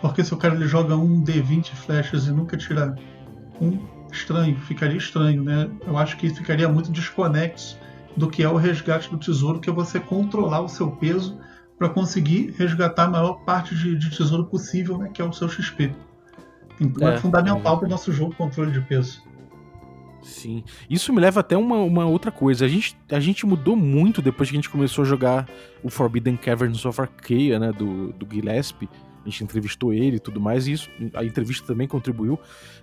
Porque se o cara ele joga um D20 flechas e nunca tira um, estranho, ficaria estranho, né? Eu acho que ficaria muito desconexo do que é o resgate do tesouro, que é você controlar o seu peso para conseguir resgatar a maior parte de, de, tesouro possível, né, que é o seu XP. Então é, é fundamental é. para o nosso jogo controle de peso. Sim. Isso me leva até uma, uma outra coisa. A gente, a gente mudou muito depois que a gente começou a jogar o Forbidden Caverns of Arcadia, né? Do, do Gillespie. A gente entrevistou ele e tudo mais, e isso, a entrevista também contribuiu.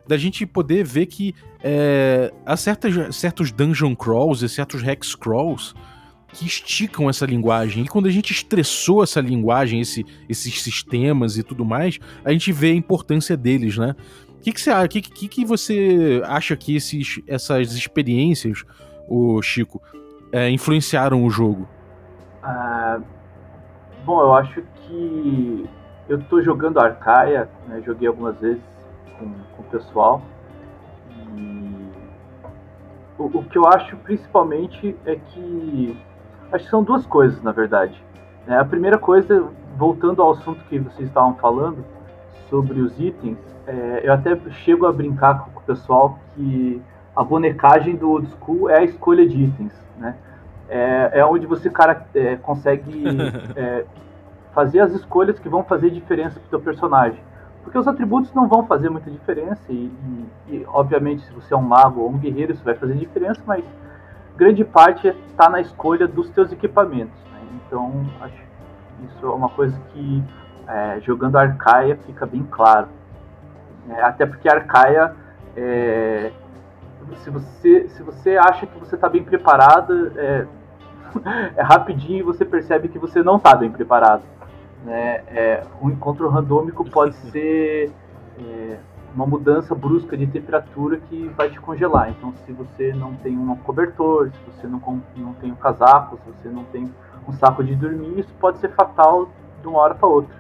Da gente poder ver que é, há certas, certos dungeon crawls e certos hex crawls que esticam essa linguagem. E quando a gente estressou essa linguagem, esse, esses sistemas e tudo mais, a gente vê a importância deles, né? que, que, você, que, que, que você acha que esses, essas experiências, o Chico, é, influenciaram o jogo? Ah, bom, eu acho que eu tô jogando Arcaia, né, joguei algumas vezes com, com o pessoal. E o, o, que eu acho principalmente é que. Acho que são duas coisas, na verdade. Né? A primeira coisa, voltando ao assunto que vocês estavam falando, sobre os itens, é, eu até chego a brincar com o pessoal que a bonecagem do old school é a escolha de itens, né? É, é onde você cara é, consegue (laughs) é, fazer as escolhas que vão fazer diferença para o personagem. Porque os atributos não vão fazer muita diferença e, e, e, obviamente se você é um mago ou um guerreiro isso vai fazer diferença, mas grande parte está na escolha dos seus equipamentos. Né? Então acho que isso é uma coisa que é, jogando Arcaia fica bem claro. É, até porque Arcaia, é, se, você, se você acha que você está bem preparado, é, (laughs) é rapidinho você percebe que você não está bem preparado. Né? É, um encontro randômico pode ser é, uma mudança brusca de temperatura que vai te congelar. Então, se você não tem um cobertor, se você não, não tem um casaco, se você não tem um saco de dormir, isso pode ser fatal de uma hora para outra.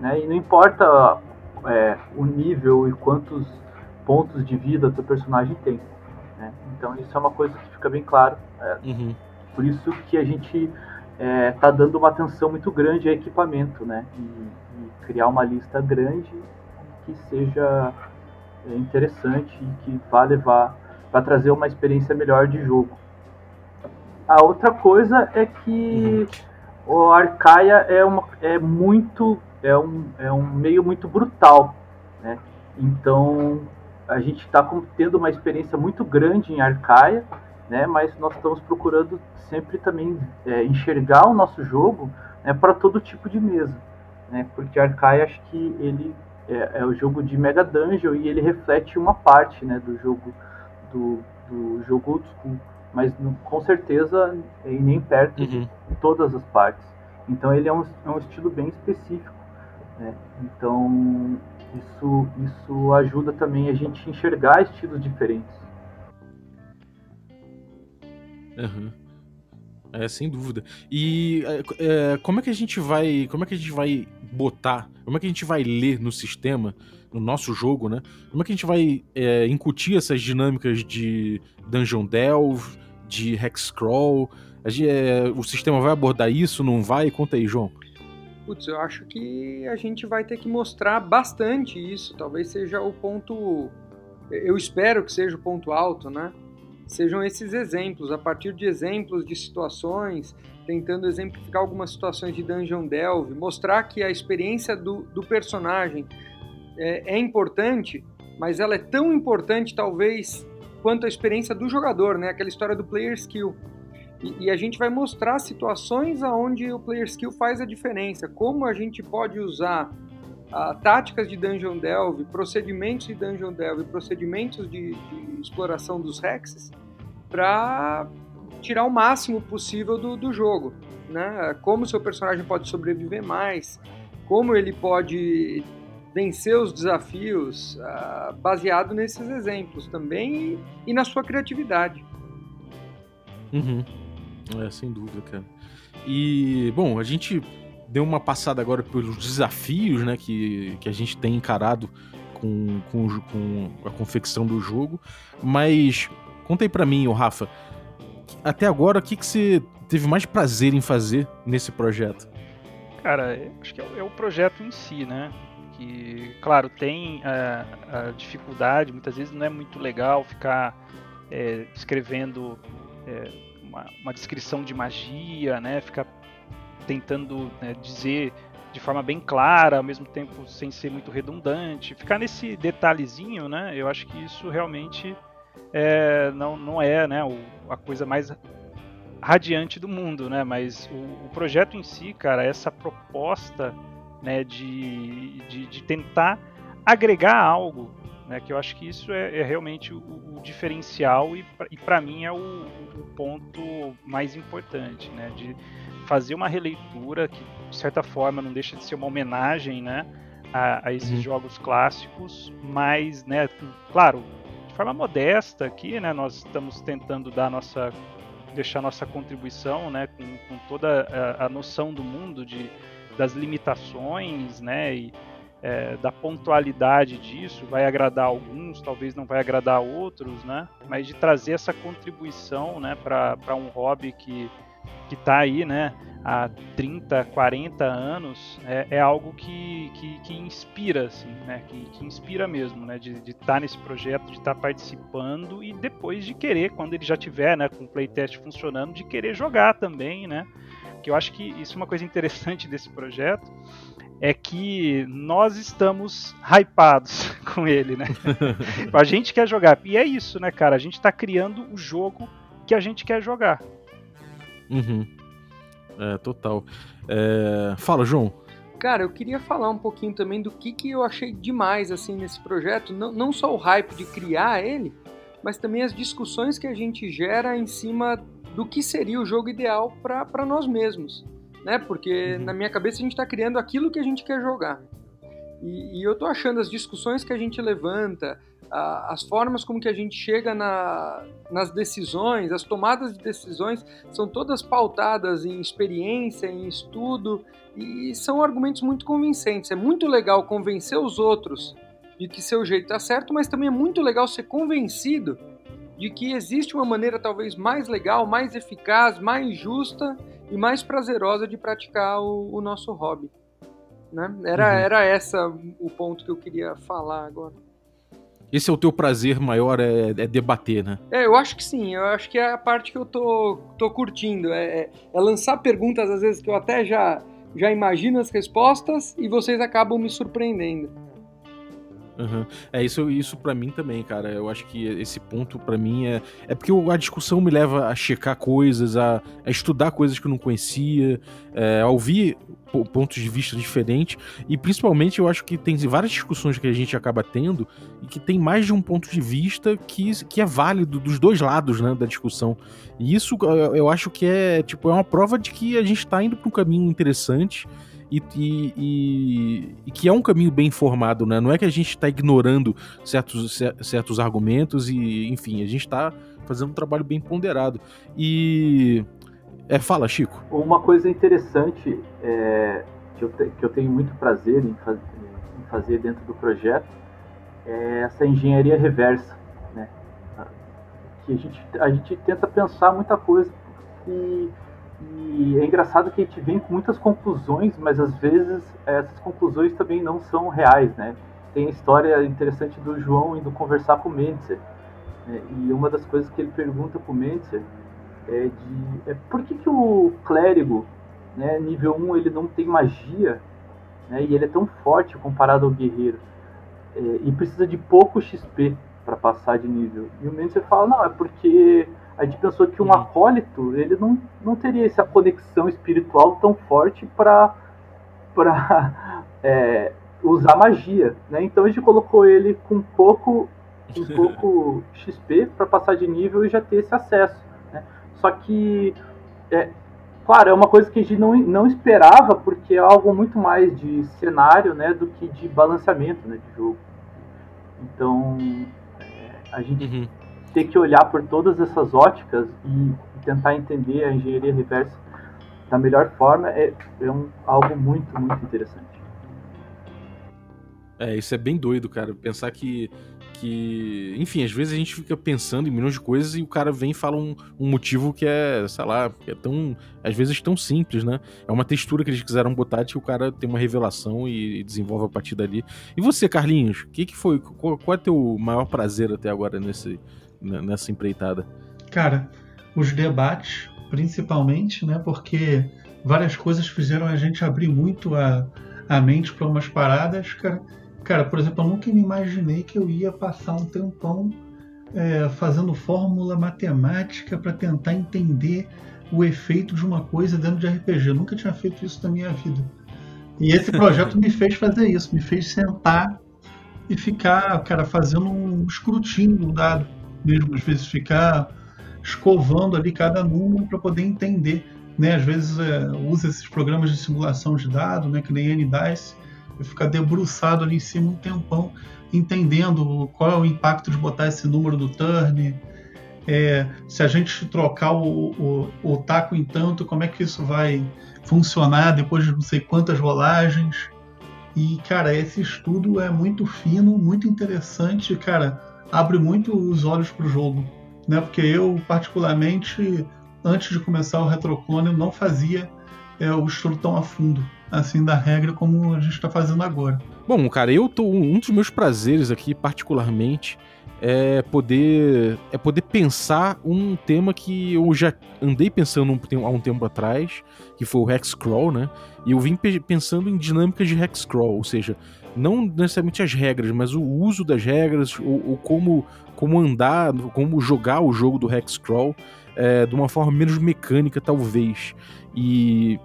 Né? E não importa é, o nível e quantos pontos de vida o teu personagem tem. Né? Então isso é uma coisa que fica bem claro. É, uhum. Por isso que a gente está é, tá dando uma atenção muito grande a equipamento, né? E, e criar uma lista grande que seja é, interessante e que vá levar para trazer uma experiência melhor de jogo. A outra coisa é que uhum. o Arcaia é, uma, é muito é um, é um meio muito brutal, né? Então a gente está tendo uma experiência muito grande em Arcaia, né? Mas nós estamos procurando sempre também é, enxergar o nosso jogo né, para todo tipo de mesa. Né, porque Arcai acho que ele é, é, o jogo de Mega Dungeon e ele reflete uma parte né, do jogo do, do jogo old school, mas com certeza é nem perto uhum. de todas as partes. Então ele é um, é um estilo bem específico. Né? Então isso, isso ajuda também a gente enxergar estilos diferentes. Uhum. É, sem dúvida. E é, como é que a gente vai. Como é que a gente vai botar? Como é que a gente vai ler no sistema, no nosso jogo, né? Como é que a gente vai é, incutir essas dinâmicas de Dungeon Delve, de Hexcrawl? Gente, é, o sistema vai abordar isso? Não vai? Conta aí, João. Putz, eu acho que a gente vai ter que mostrar bastante isso. Talvez seja o ponto. Eu espero que seja o ponto alto, né? Sejam esses exemplos, a partir de exemplos de situações, tentando exemplificar algumas situações de Dungeon Delve, mostrar que a experiência do, do personagem é, é importante, mas ela é tão importante, talvez, quanto a experiência do jogador, né? Aquela história do player skill. E, e, a gente vai mostrar situações onde o player skill faz a diferença, como a gente pode usar uh, táticas de Dungeon Delve, procedimentos de Dungeon Delve, procedimentos de, de exploração dos hexes para tirar o máximo possível do, do jogo. Né? Como seu personagem pode sobreviver mais, como ele pode vencer os desafios, uh, baseado nesses exemplos também e, e na sua criatividade. Uhum. É, sem dúvida, cara. E, bom, a gente deu uma passada agora pelos desafios né, que, que a gente tem encarado com, com, com a confecção do jogo, mas Conta aí pra mim, o Rafa, até agora, o que, que você teve mais prazer em fazer nesse projeto? Cara, acho que é, é o projeto em si, né? Que, claro, tem a, a dificuldade, muitas vezes não é muito legal ficar é, escrevendo é, uma, uma, descrição de magia, né? Ficar tentando né, dizer de forma bem clara, ao mesmo tempo sem ser muito redundante. Ficar nesse detalhezinho, né? Eu acho que isso realmente é, não, não é né, o, a coisa mais radiante do mundo, né? Mas o, o projeto em si, cara, essa proposta né, de, de, de tentar agregar algo, né, que eu acho que isso é, é realmente o, o, diferencial e, e para mim é o, o, ponto mais importante, né, de fazer uma releitura que de certa forma não deixa de ser uma homenagem, né, a, a esses uhum. jogos clássicos, mas, né, claro, de forma modesta aqui, né? Nós estamos tentando dar nossa deixar nossa contribuição, né, com, com toda a, a, noção do mundo de das limitações, né, e é, da pontualidade disso, vai agradar alguns, talvez não vai agradar outros, né, mas de trazer essa contribuição, né, para um hobby que que está aí, né, há 30, 40 anos, é, é algo que, que, que, inspira, assim, né, que, que inspira mesmo, né, de estar tá nesse projeto, de estar tá participando e depois de querer, quando ele já tiver, né, com o playtest funcionando, de querer jogar também, né, que eu acho que isso é uma coisa interessante desse projeto, é que nós estamos hypados (laughs) com ele, né? (laughs) a gente quer jogar. E é isso, né, cara? A gente está criando o jogo que a gente quer jogar. Uhum. É, total. É... Fala, João. Cara, eu queria falar um pouquinho também do que, que eu achei demais assim nesse projeto. Não, não só o hype de criar ele, mas também as discussões que a gente gera em cima do que seria o jogo ideal para nós mesmos. Né? Porque uhum. na minha cabeça a gente está criando aquilo que a gente quer jogar. E, e eu tô achando as discussões que a gente levanta, as formas como que a gente chega na, nas decisões, as tomadas de decisões são todas pautadas em experiência, em estudo e são argumentos muito convincentes. É muito legal convencer os outros de que seu jeito está certo, mas também é muito legal ser convencido de que existe uma maneira talvez mais legal, mais eficaz, mais justa e mais prazerosa de praticar o, o nosso hobby. Né? Era, uhum. era essa o ponto que eu queria falar agora. Esse é o teu prazer maior, é, é, debater, né? É, eu acho que sim. Eu acho que é a parte que eu tô, tô curtindo. É, é, é lançar perguntas, às vezes, que eu até já, já imagino as respostas e vocês acabam me surpreendendo. Uhum. É isso, isso para mim também, cara. Eu acho que esse ponto para mim é é porque a discussão me leva a checar coisas, a, a estudar coisas que eu não conhecia, é, a ouvir pontos de vista diferentes e principalmente eu acho que tem várias discussões que a gente acaba tendo e que tem mais de um ponto de vista que, que é válido dos dois lados né, da discussão e isso eu acho que é tipo é uma prova de que a gente está indo para um caminho interessante e, e, e, que é um caminho bem informado, né? Não é que a gente está ignorando certos, certos argumentos e, enfim, a gente está fazendo um trabalho bem ponderado. E. É, fala, Chico. Uma coisa interessante é, que, eu te, que eu tenho muito prazer em, faz, em fazer dentro do projeto é essa engenharia reversa, né? Que a gente, a gente tenta pensar muita coisa e e é engraçado que a gente vem com muitas conclusões, mas às vezes essas conclusões também não são reais, né? Tem a história interessante do João indo conversar com o Mentzer. Né? E uma das coisas que ele pergunta para o Mentzer é de é, por que, que o clérigo, né, nível 1, ele não tem magia né, e ele é tão forte comparado ao guerreiro é, e precisa de pouco XP para passar de nível. E o Mentzer fala, não, é porque a gente pensou que um uhum. acólito ele não, não teria essa conexão espiritual tão forte para para (laughs) é, usar magia, né? Então a gente colocou ele com pouco um pouco (laughs) XP para passar de nível e já ter esse acesso. Né? Só que é, claro, é uma coisa que a gente não, não esperava porque é algo muito mais de cenário, né, do que de balanceamento, né, de jogo. Então é, a gente uhum ter que olhar por todas essas óticas e tentar entender a engenharia reversa da melhor forma é, é um, algo muito, muito interessante. É, isso é bem doido, cara. Pensar que, que. Enfim, às vezes a gente fica pensando em milhões de coisas e o cara vem e fala um, um motivo que é, sei lá, que é tão. Às vezes tão simples, né? É uma textura que eles quiseram botar que o cara tem uma revelação e, desenvolve a partir dali. E você, Carlinhos, que, que foi? Qual, qual é o teu maior prazer até agora nesse, nessa empreitada? Cara, os debates, principalmente, né? Porque várias coisas fizeram a gente abrir muito a, a mente para umas paradas, cara. Cara, por exemplo, eu nunca me imaginei que eu ia passar um tempão é, fazendo fórmula matemática para tentar entender o efeito de uma coisa dentro de RPG. Eu nunca tinha feito isso na minha vida. E esse projeto me fez fazer isso, me fez sentar e ficar, cara, fazendo um escrutínio do dado mesmo, às vezes ficar escovando ali cada número para poder entender. Né? Às vezes é, usa esses programas de simulação de dados, né? que nem NDICE, e ficar debruçado ali em cima um tempão, entendendo qual é o impacto de botar esse número do turn, é, se a gente trocar o, o, o, taco em tanto, como é que isso vai funcionar depois de não sei quantas rolagens. E, cara, esse estudo é muito fino, muito interessante, cara abre muito os olhos para o jogo, né? Porque eu particularmente antes de começar o retroclone não fazia é, o estudo tão a fundo assim da regra como a gente está fazendo agora. Bom, cara, eu tô um dos meus prazeres aqui particularmente é poder é poder pensar um tema que eu já andei pensando há um tempo atrás, que foi o Hexcrawl, né? E eu vim pensando em dinâmicas de Hexcrawl, ou seja, não necessariamente as regras, mas o uso das regras, ou, ou como, como andar, como jogar o jogo do Hexcrawl é, de uma forma menos mecânica, talvez. E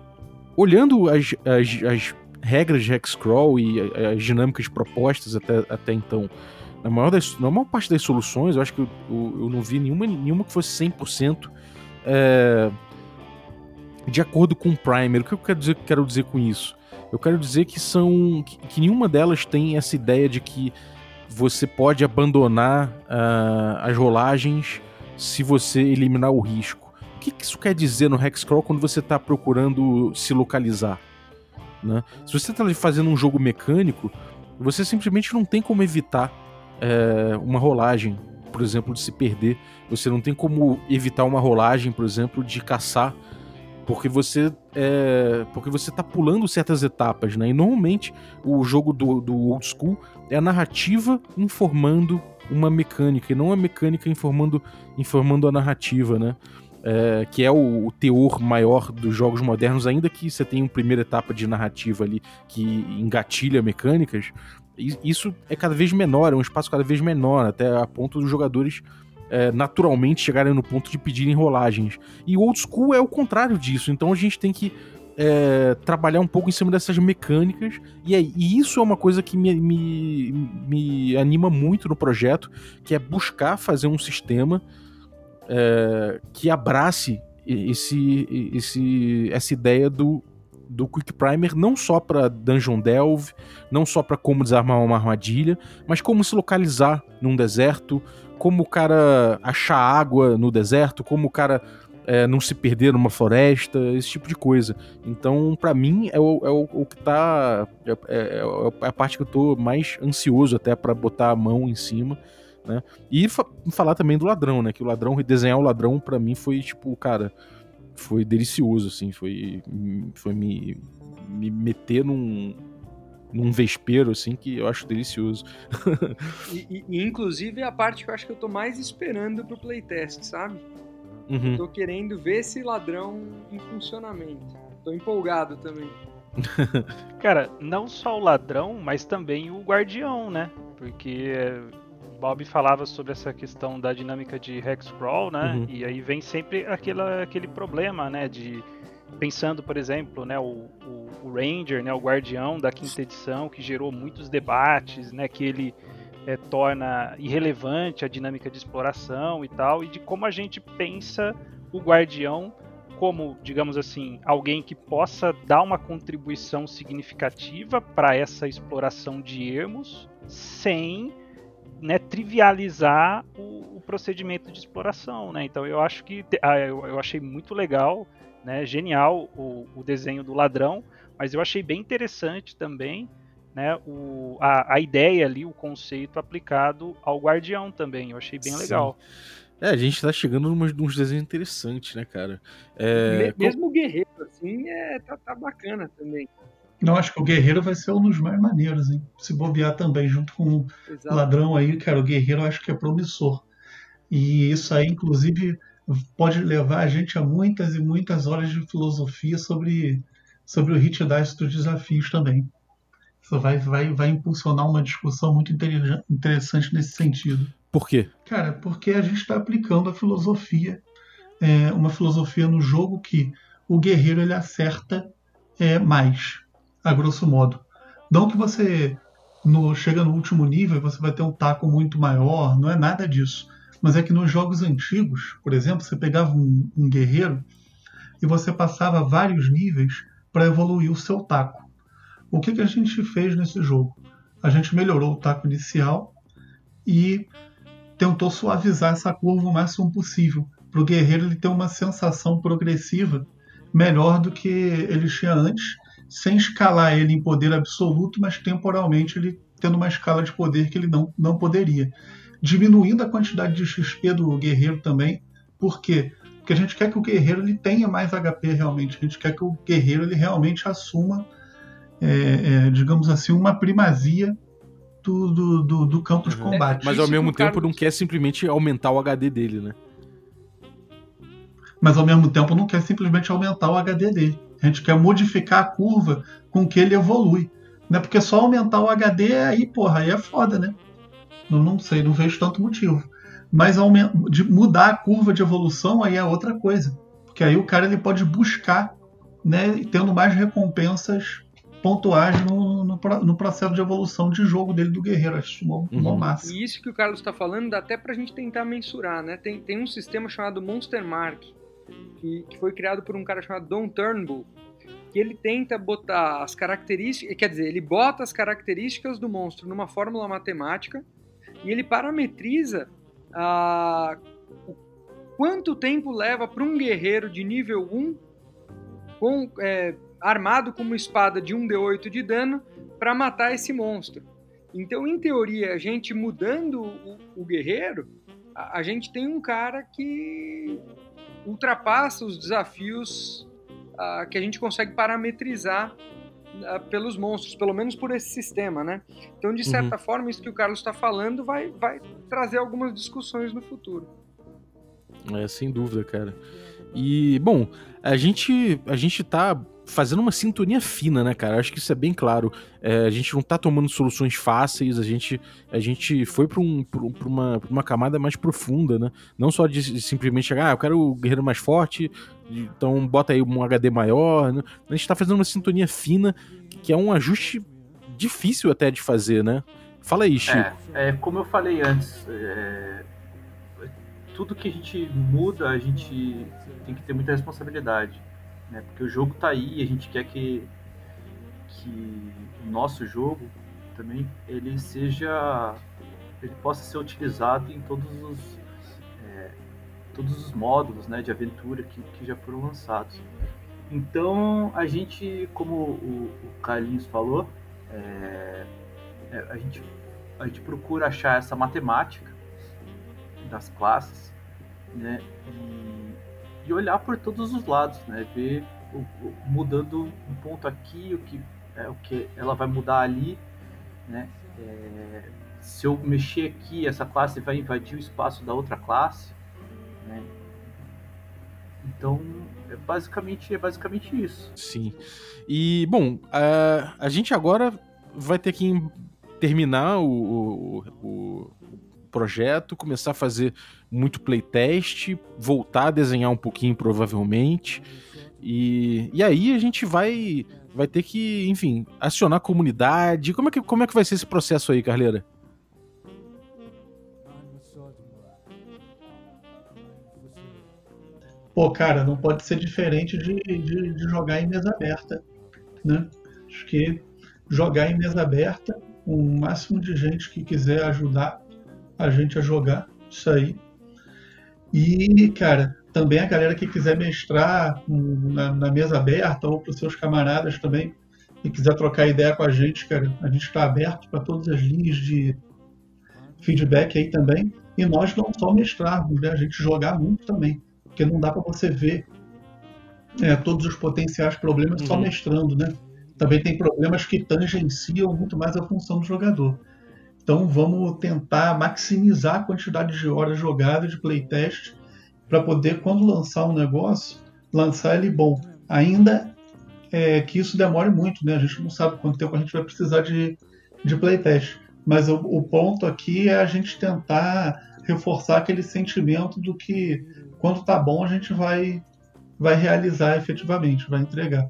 olhando as, as, as regras de Hexcrawl e as dinâmicas propostas até, até então, na maior, das, na maior parte das soluções, eu acho que eu, eu, não vi nenhuma, nenhuma que fosse 100% é, de acordo com o Primer. O que eu quero dizer, quero dizer com isso? Eu quero dizer que são. que, que nenhuma delas tem essa ideia de que você pode abandonar uh, as rolagens se você eliminar o risco. O que, que isso quer dizer no Hexcrawl quando você está procurando se localizar? Né? Se você está fazendo um jogo mecânico, você simplesmente não tem como evitar é, uma rolagem, por exemplo, de se perder. Você não tem como evitar uma rolagem, por exemplo, de caçar porque você é, porque você tá pulando certas etapas, né? E normalmente o jogo do, do old school é a narrativa informando uma mecânica e não a mecânica informando informando a narrativa, né? É, que é o, o, teor maior dos jogos modernos, ainda que você tenha uma primeira etapa de narrativa ali que engatilha mecânicas, Isso é cada vez menor, é um espaço cada vez menor, até a ponto dos jogadores é, naturalmente chegarem no ponto de pedirem rolagens. E o old school é o contrário disso, então a gente tem que é, trabalhar um pouco em cima dessas mecânicas, e, é, e isso é uma coisa que me, me, me, anima muito no projeto, que é buscar fazer um sistema é, que abrace esse, esse, essa ideia do, do Quick Primer não só para Dungeon Delve, não só para como desarmar uma armadilha, mas como se localizar num deserto, como o cara achar água no deserto, como o cara é, não se perder numa floresta, esse tipo de coisa. Então, para mim, é o, é o, o que tá. É, é, é, a parte que eu tô mais ansioso até para botar a mão em cima. Né? E fa falar também do ladrão, né? Que o ladrão, desenhar o ladrão, para mim, foi tipo, cara foi delicioso, assim, foi, foi me, me meter num, num vespeiro, assim, que eu acho delicioso. (laughs) e, e, inclusive, é a parte que eu acho que eu tô mais esperando pro playtest, sabe? Uhum. Eu tô querendo ver esse ladrão em funcionamento. Tô empolgado também. (laughs) Cara, não só o ladrão, mas também o guardião, né? Porque Bob falava sobre essa questão da dinâmica de Hexcrawl, né? Uhum. E aí vem sempre aquela, aquele problema, né? De pensando, por exemplo, né, o, o, o, Ranger, né, o Guardião da quinta edição, que gerou muitos debates, né, que ele é, torna irrelevante a dinâmica de exploração e tal, e de como a gente pensa o Guardião como, digamos assim, alguém que possa dar uma contribuição significativa para essa exploração de ermos, sem né, trivializar o, o, procedimento de exploração, né? Então eu acho que ah, eu, eu, achei muito legal, né, genial o, o, desenho do ladrão, mas eu achei bem interessante também, né, o, a, a ideia ali, o conceito aplicado ao guardião também. Eu achei bem Sim. legal. É, a gente tá chegando num, uns desenhos interessantes, né, cara? É... Mesmo o guerreiro, assim, é, tá, tá bacana também. Não, acho que o Guerreiro vai ser um dos mais maneiros, hein? Se bobear também, junto com o Ladrão aí, cara, o Guerreiro acho que é promissor. E isso aí, inclusive, pode levar a gente a muitas e muitas horas de filosofia sobre, sobre o hit dice dos desafios também. Isso vai, vai, vai impulsionar uma discussão muito interessante nesse sentido. Por quê? Cara, porque a gente está aplicando a filosofia, é, uma filosofia no jogo que o guerreiro ele acerta é, mais a grosso modo. Não que você no, chega no último nível e você vai ter um taco muito maior, não é nada disso. Mas é que nos jogos antigos, por exemplo, você pegava um, um guerreiro e você passava vários níveis para evoluir o seu taco. O que, que a gente fez nesse jogo? A gente melhorou o taco inicial e tentou suavizar essa curva o máximo possível, para o guerreiro ele ter uma sensação progressiva melhor do que ele tinha antes sem escalar ele em poder absoluto, mas temporalmente ele tendo uma escala de poder que ele não, não poderia. Diminuindo a quantidade de XP do guerreiro também, por quê? Porque a gente quer que o guerreiro ele tenha mais HP realmente, a gente quer que o guerreiro ele realmente assuma, é, é, digamos assim, uma primazia do, do, do, campo de uhum. combate. Mas ao mesmo tempo não quer simplesmente aumentar o HD dele, né? Mas ao mesmo tempo não quer simplesmente aumentar o HD dele. A gente quer modificar a curva com que ele evolui. Né? Porque só aumentar o HD aí, porra, aí é foda, né? Não, não sei, não vejo tanto motivo. Mas de mudar a curva de evolução aí é outra coisa. Porque aí o cara ele pode buscar, né, tendo mais recompensas pontuais no, no, no, processo de evolução de jogo dele do guerreiro. Acho uma, uhum. massa. E isso que o Carlos está falando dá até pra gente tentar mensurar, né? Tem, tem um sistema chamado Monster Mark, que, que foi criado por um cara chamado Don Turnbull, que ele tenta botar as características, quer dizer, ele bota as características do monstro numa fórmula matemática e ele parametriza a, o quanto tempo leva para um guerreiro de nível 1 com, é, armado com uma espada de 1d8 de dano para matar esse monstro. Então, em teoria, a gente mudando o, o guerreiro, a, a, gente tem um cara que ultrapassa os desafios uh, que a gente consegue parametrizar pelos monstros, pelo menos por esse sistema, né? Então, de certa uhum. forma, isso que o Carlos está falando vai, vai trazer algumas discussões no futuro. É, sem dúvida, cara. E, bom, a gente, a gente tá fazendo uma sintonia fina, né, cara? Acho que isso é bem claro. É, a gente não tá tomando soluções fáceis, a gente, a gente foi pra, um, pra, uma, pra uma camada mais profunda, né? Não só de, de simplesmente chegar, ah, eu quero o guerreiro mais forte, então bota aí um HD maior. Né? A gente tá fazendo uma sintonia fina, que é um ajuste difícil até de fazer, né? Fala aí, Chico. É, é como eu falei antes, é, tudo que a gente muda, a gente tem que ter muita responsabilidade né? Porque o jogo tá aí e a gente quer que, que o nosso jogo também ele seja ele possa ser utilizado em todos os é, todos os módulos né, de aventura que, que já foram lançados. Então a gente, como o, o Carlinhos falou, é, é, a, gente, a gente procura achar essa matemática das classes, né? E, e olhar por todos os lados, né? Ver o, o, mudando um ponto aqui, o que é o que ela vai mudar ali, né? É, se eu mexer aqui, essa classe vai invadir o espaço da outra classe, né? Então, é basicamente, é basicamente isso. Sim. E, bom, a, a gente agora vai ter que terminar o, o, o projeto, começar a fazer muito playtest, voltar a desenhar um pouquinho, provavelmente. E, e aí a gente vai vai ter que, enfim, acionar a comunidade. Como é que, como é que vai ser esse processo aí, Carleira? Pô, cara, não pode ser diferente de, de, de jogar em mesa aberta, né? Acho que jogar em mesa aberta, o máximo de gente que quiser ajudar a gente a jogar isso aí. E, cara, também a galera que quiser mestrar na, na mesa aberta ou para os seus camaradas também e quiser trocar ideia com a gente, cara, a gente está aberto para todas as linhas de feedback aí também. E nós não só mestrarmos, né? a gente jogar muito também, porque não dá para você ver é, todos os potenciais problemas uhum. só mestrando, né? Também tem problemas que tangenciam muito mais a função do jogador. Então vamos tentar maximizar a quantidade de horas jogadas de playtest para poder, quando lançar um negócio, lançar ele bom. Ainda é, que isso demore muito, né? A gente não sabe quanto tempo a gente vai precisar de, de playtest. Mas o, o ponto aqui é a gente tentar reforçar aquele sentimento do que quando tá bom a gente vai, vai realizar efetivamente, vai entregar.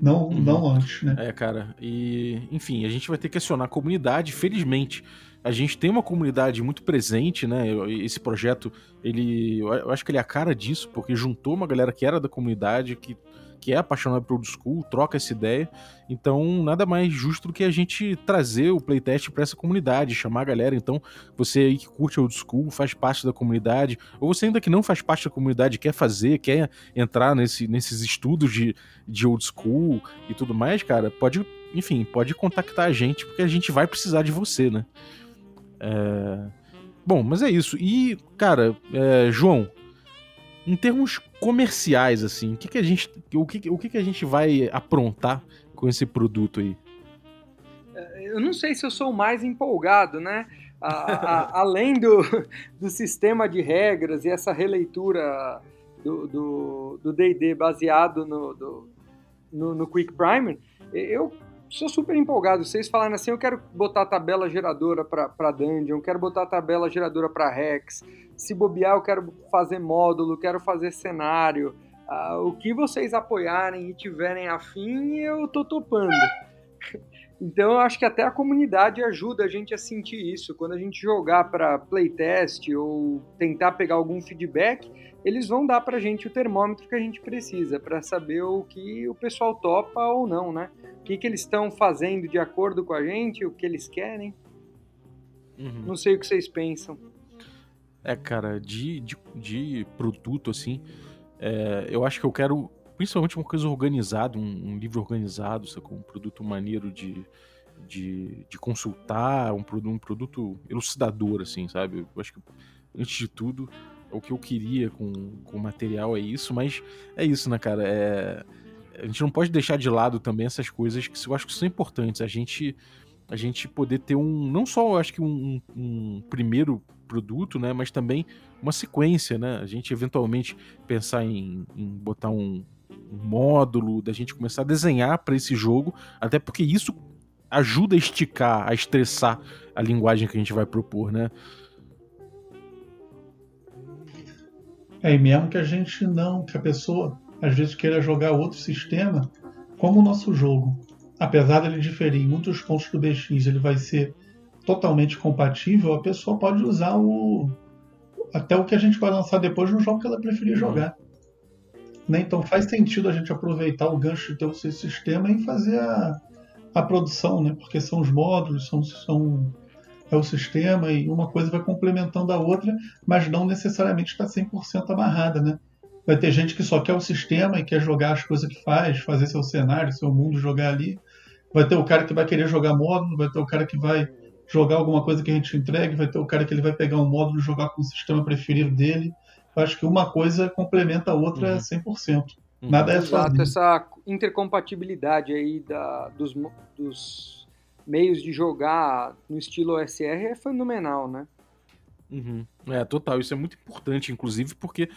Não, uhum. não antes, né? É, cara. E, enfim, a gente vai ter que acionar a comunidade, felizmente. A gente tem uma comunidade muito presente, né? Esse projeto, ele. Eu acho que ele é a cara disso, porque juntou uma galera que era da comunidade, que que é apaixonado por old school, troca essa ideia. Então, nada mais justo do que a gente trazer o playtest para essa comunidade, chamar a galera. Então, você aí que curte old school, faz parte da comunidade, ou você ainda que não faz parte da comunidade, quer fazer, quer entrar nesse, nesses estudos de, de old school e tudo mais, cara, pode, enfim, pode contactar a gente, porque a gente vai precisar de você, né? É... Bom, mas é isso. E, cara, é, João, em termos comerciais, assim, o que, que a gente. O que, o que, que a gente vai aprontar com esse produto aí? É, eu não sei se eu sou mais empolgado, né? A, a, (laughs) além do, do sistema de regras e essa releitura do D&D baseado no, do, no, no Quick Primer, eu sou super empolgado. Vocês falaram assim, eu quero botar a tabela geradora para Dungeon, quero botar a tabela geradora para Rex. Se bobear, eu quero fazer módulo, quero fazer cenário. Ah, o que vocês apoiarem e tiverem afim, eu tô topando. (laughs) Então eu acho que até a comunidade ajuda a gente a sentir isso. Quando a gente jogar para playtest ou tentar pegar algum feedback, eles vão dar para a gente o termômetro que a gente precisa para saber o que o pessoal topa ou não, né? O que, que eles estão fazendo de acordo com a gente, o que eles querem. Uhum. Não sei o que vocês pensam. É, cara, de, de, de produto, assim, é, eu acho que eu quero principalmente uma coisa organizada, um, um livro organizado, com um produto maneiro de, de, de consultar, um, um produto elucidador, assim, sabe? Eu acho que, antes de tudo, o que eu queria com, com o material é isso, mas é isso, né, cara? É, a gente não pode deixar de lado também essas coisas que eu acho que são importantes. A gente a gente poder ter um, não só, acho que um, um primeiro produto, né, mas também uma sequência, né? A gente eventualmente pensar em, em botar um, um módulo, da gente começar a desenhar para esse jogo, até porque isso ajuda a esticar, a estressar a linguagem que a gente vai propor, né? É, e mesmo que a gente não, que a pessoa às vezes queira jogar outro sistema, como o nosso jogo, apesar dele diferir em muitos pontos do BX, ele vai ser totalmente compatível, a pessoa pode usar o até o que a gente vai lançar depois no jogo que ela preferir jogar. Né? Então faz sentido a gente aproveitar o gancho de ter o seu sistema e fazer a, a produção, né? porque são os módulos, são, são é o sistema e uma coisa vai complementando a outra, mas não necessariamente está 100% amarrada. Né? Vai ter gente que só quer o sistema e quer jogar as coisas que faz, fazer seu cenário, seu mundo, jogar ali. Vai ter o cara que vai querer jogar módulo, vai ter o cara que vai jogar alguma coisa que a gente entregue, vai ter o cara que ele vai pegar um módulo e jogar com o sistema preferido dele. Eu acho que uma coisa complementa a outra uhum. 100%. Uhum. Nada é Exato, sozinho. essa intercompatibilidade aí da, dos, dos meios de jogar no estilo OSR é fenomenal, né? Uhum. É, total. Isso é muito importante, inclusive, porque,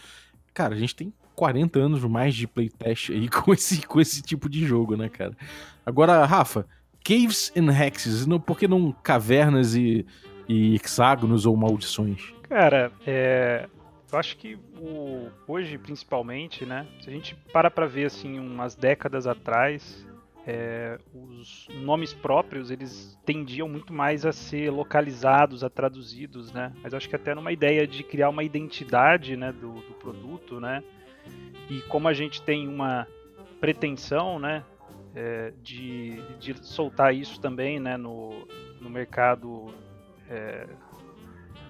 cara, a gente tem 40 anos mais de playtest aí (laughs) com esse, com esse tipo de jogo, né, cara? Agora, Rafa, Caves and Hexes, não, por que não cavernas e, e hexágonos ou maldições? Cara, é, eu acho que o, hoje, principalmente, né? Se a gente para pra ver assim umas décadas atrás, é, os nomes próprios eles tendiam muito mais a ser localizados, a traduzidos, né? Mas acho que até numa ideia de criar uma identidade, né, do, do produto, né? E como a gente tem uma pretensão, né, é, de, de soltar isso também, né, no, no mercado é,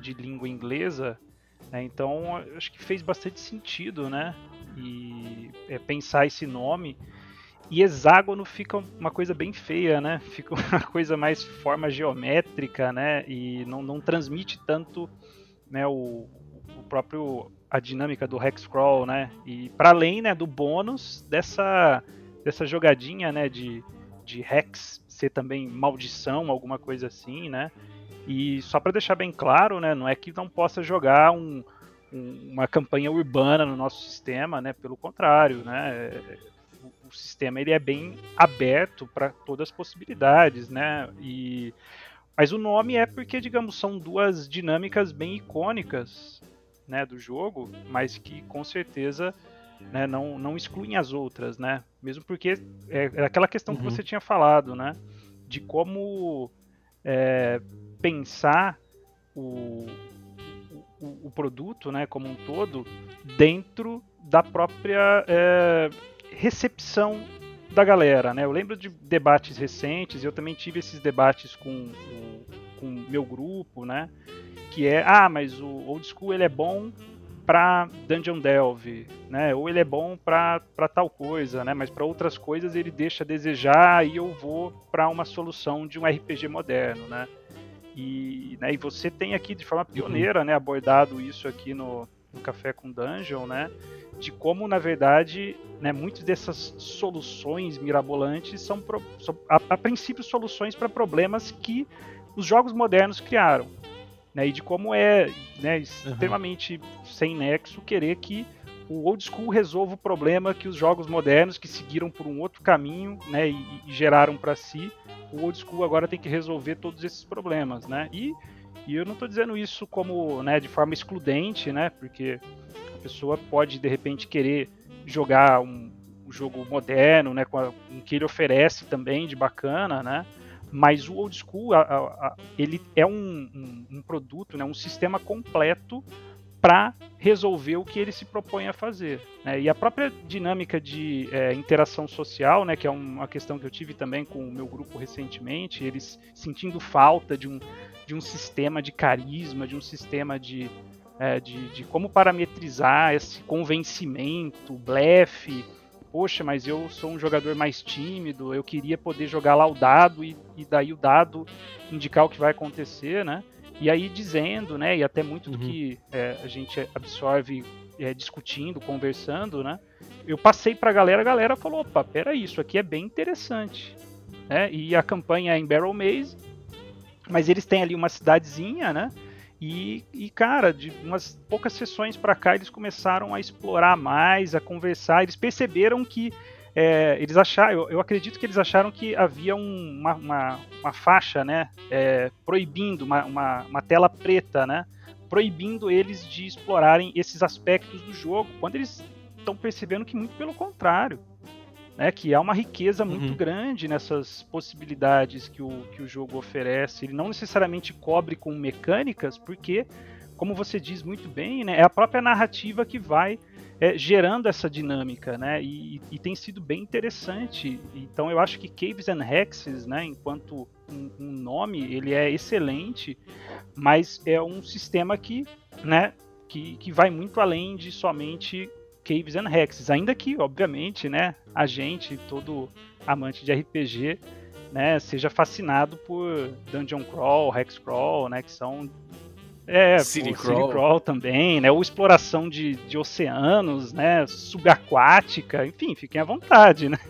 de língua inglesa, né? Então, acho que fez bastante sentido, né? E é, pensar esse nome. E hexágono fica uma coisa bem feia, né? Fica (laughs) uma coisa mais forma geométrica, né? E não, não transmite tanto né, o, o próprio a dinâmica do hexcrawl, né? E para além, né, do bônus dessa dessa jogadinha, né, de de hex ser também maldição, alguma coisa assim, né? E só para deixar bem claro, né, não é que não possa jogar um, um, uma campanha urbana no nosso sistema, né? Pelo contrário, né? O, sistema ele é bem aberto para todas as possibilidades, né? E mas o nome é porque, digamos, são duas dinâmicas bem icônicas, né, do jogo, mas que com certeza né, não, não excluem as outras, né? Mesmo porque é, é aquela questão uhum. que você tinha falado, né? De como é, pensar o, o, o, produto, né, como um todo, dentro da própria é, recepção da galera, né? Eu lembro de debates recentes, eu também tive esses debates com o com meu grupo, né? Que é, ah, mas o old school ele é bom para Dungeon Delve, né? Ou ele é bom para tal coisa, né? Mas para outras coisas ele deixa a desejar e eu vou para uma solução de um RPG moderno, né? E, né, e você tem aqui de forma pioneira, né, abordado isso aqui no, no Café com Dungeon, né? De como, na verdade, né, muitas dessas soluções mirabolantes são, pro, são a, a, princípio, soluções para problemas que os jogos modernos criaram. Né, e de como é né, extremamente uhum. sem nexo querer que o old school resolva o problema que os jogos modernos, que seguiram por um outro caminho né, e, e geraram para si, o old school agora tem que resolver todos esses problemas, né? E, e eu não estou dizendo isso como, né, de forma excludente, né? Porque a pessoa pode de repente querer jogar um, um jogo moderno, né, com, a, que ele oferece também de bacana, né? Mas o old school, a, a, ele é um, um, um, produto, né, um sistema completo para resolver o que ele se propõe a fazer. Né? E a própria dinâmica de é, interação social, né, que é uma questão que eu tive também com o meu grupo recentemente, eles sentindo falta de um, de um sistema de carisma, de um sistema de, é, de, de como parametrizar esse convencimento, blefe. Poxa, mas eu sou um jogador mais tímido, eu queria poder jogar lá o dado e, e daí o dado indicar o que vai acontecer, né? E aí dizendo, né, e até muito uhum. do que é, a gente absorve é, discutindo, conversando, né, eu passei pra galera, a galera falou, opa, peraí, isso aqui é bem interessante. Né? E a campanha em Barrel Maze mas eles têm ali uma cidadezinha, né? E, e, cara, de umas poucas sessões para cá, eles começaram a explorar mais, a conversar. Eles perceberam que é, eles acharam, eu, eu, acredito que eles acharam que havia um, uma, uma, uma, faixa, né, é, proibindo, uma, uma, uma, tela preta, né, proibindo eles de explorarem esses aspectos do jogo, quando eles estão percebendo que muito pelo contrário, né, que há uma riqueza muito uhum. grande nessas possibilidades que o, que o jogo oferece. Ele não necessariamente cobre com mecânicas, porque, como você diz muito bem, né, é a própria narrativa que vai é, gerando essa dinâmica, né, e, e, tem sido bem interessante. Então eu acho que Caves and Hexes, né, enquanto um, um nome, ele é excelente, mas é um sistema que, né, que, que vai muito além de somente Caves and Hexes, ainda que, obviamente, né, a gente, todo amante de RPG, né, seja fascinado por Dungeon Crawl, Hex Crawl, né, que são é, City, Crawl. City Crawl também, né, ou exploração de, de oceanos, né, subaquática, enfim, fiquem à vontade, né. (laughs)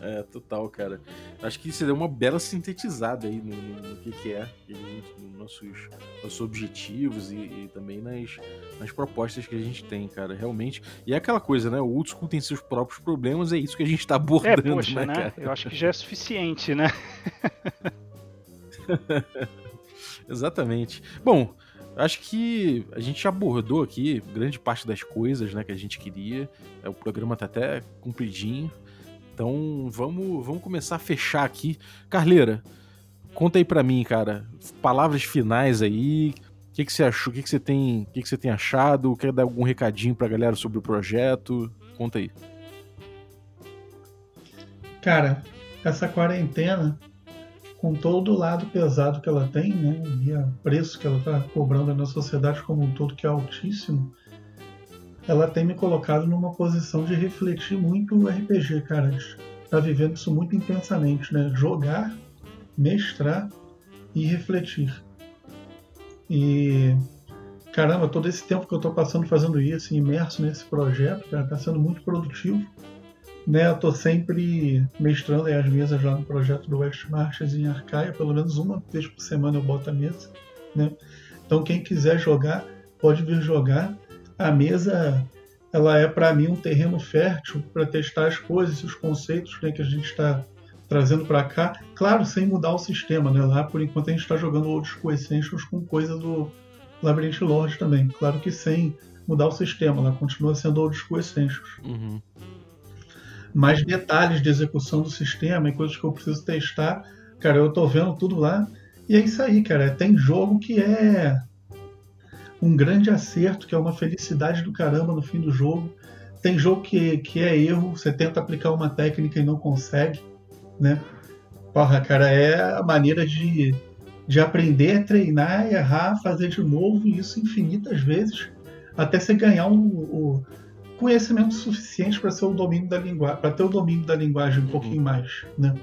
É, total, cara. Acho que você deu uma bela sintetizada aí no, no, no que, que é, nos nossos, nossos objetivos e, e, também nas, nas propostas que a gente tem, cara, realmente. E é aquela coisa, né? O old school tem seus próprios problemas, é isso que a gente tá abordando, é, poxa, né, né? Eu acho que já é suficiente, né? (laughs) (laughs) Exatamente. Bom, acho que a gente abordou aqui grande parte das coisas né, que a gente queria. É, o programa tá até compridinho. Então vamos, vamos começar a fechar aqui. Carleira, conta aí para mim, cara. Palavras finais aí. O que, que você achou? O que, que você tem? O que, que você tem achado? Quer dar algum recadinho pra galera sobre o projeto? Conta aí. Cara, essa quarentena, com todo o lado pesado que ela tem, né? E o preço que ela tá cobrando na sociedade como um todo, que é altíssimo, ela tem me colocado numa posição de refletir muito o RPG, cara. Tá vivendo isso muito intensamente, né? Jogar, mestrar e refletir. E caramba, todo esse tempo que eu tô passando fazendo isso, imerso nesse projeto, cara, tá sendo muito produtivo. Né, eu tô sempre mestrando as mesas já no projeto do West Marches em Arcaia, pelo menos uma vez por semana eu boto a mesa, né? Então quem quiser jogar, pode vir jogar a mesa ela é para mim um terreno fértil para testar as coisas, os conceitos né, que a gente está trazendo para cá, claro, sem mudar o sistema, né? Lá por enquanto a gente está jogando School Essentials com coisa do Labyrinth Lord também, claro que sem mudar o sistema, lá continua sendo School Essentials. Uhum. Mais detalhes de execução do sistema e coisas que eu preciso testar, cara, eu tô vendo tudo lá. E é isso aí, cara. Tem jogo que é um grande acerto, que é uma felicidade do caramba no fim do jogo. Tem jogo que, que é erro, você tenta aplicar uma técnica e não consegue, né? Porra, cara, é a maneira de, de aprender, treinar, errar, fazer de novo, e isso infinitas vezes, até você ganhar um, um conhecimento suficiente para ser o domínio da linguagem, para ter o domínio da linguagem um uhum. pouquinho mais, né?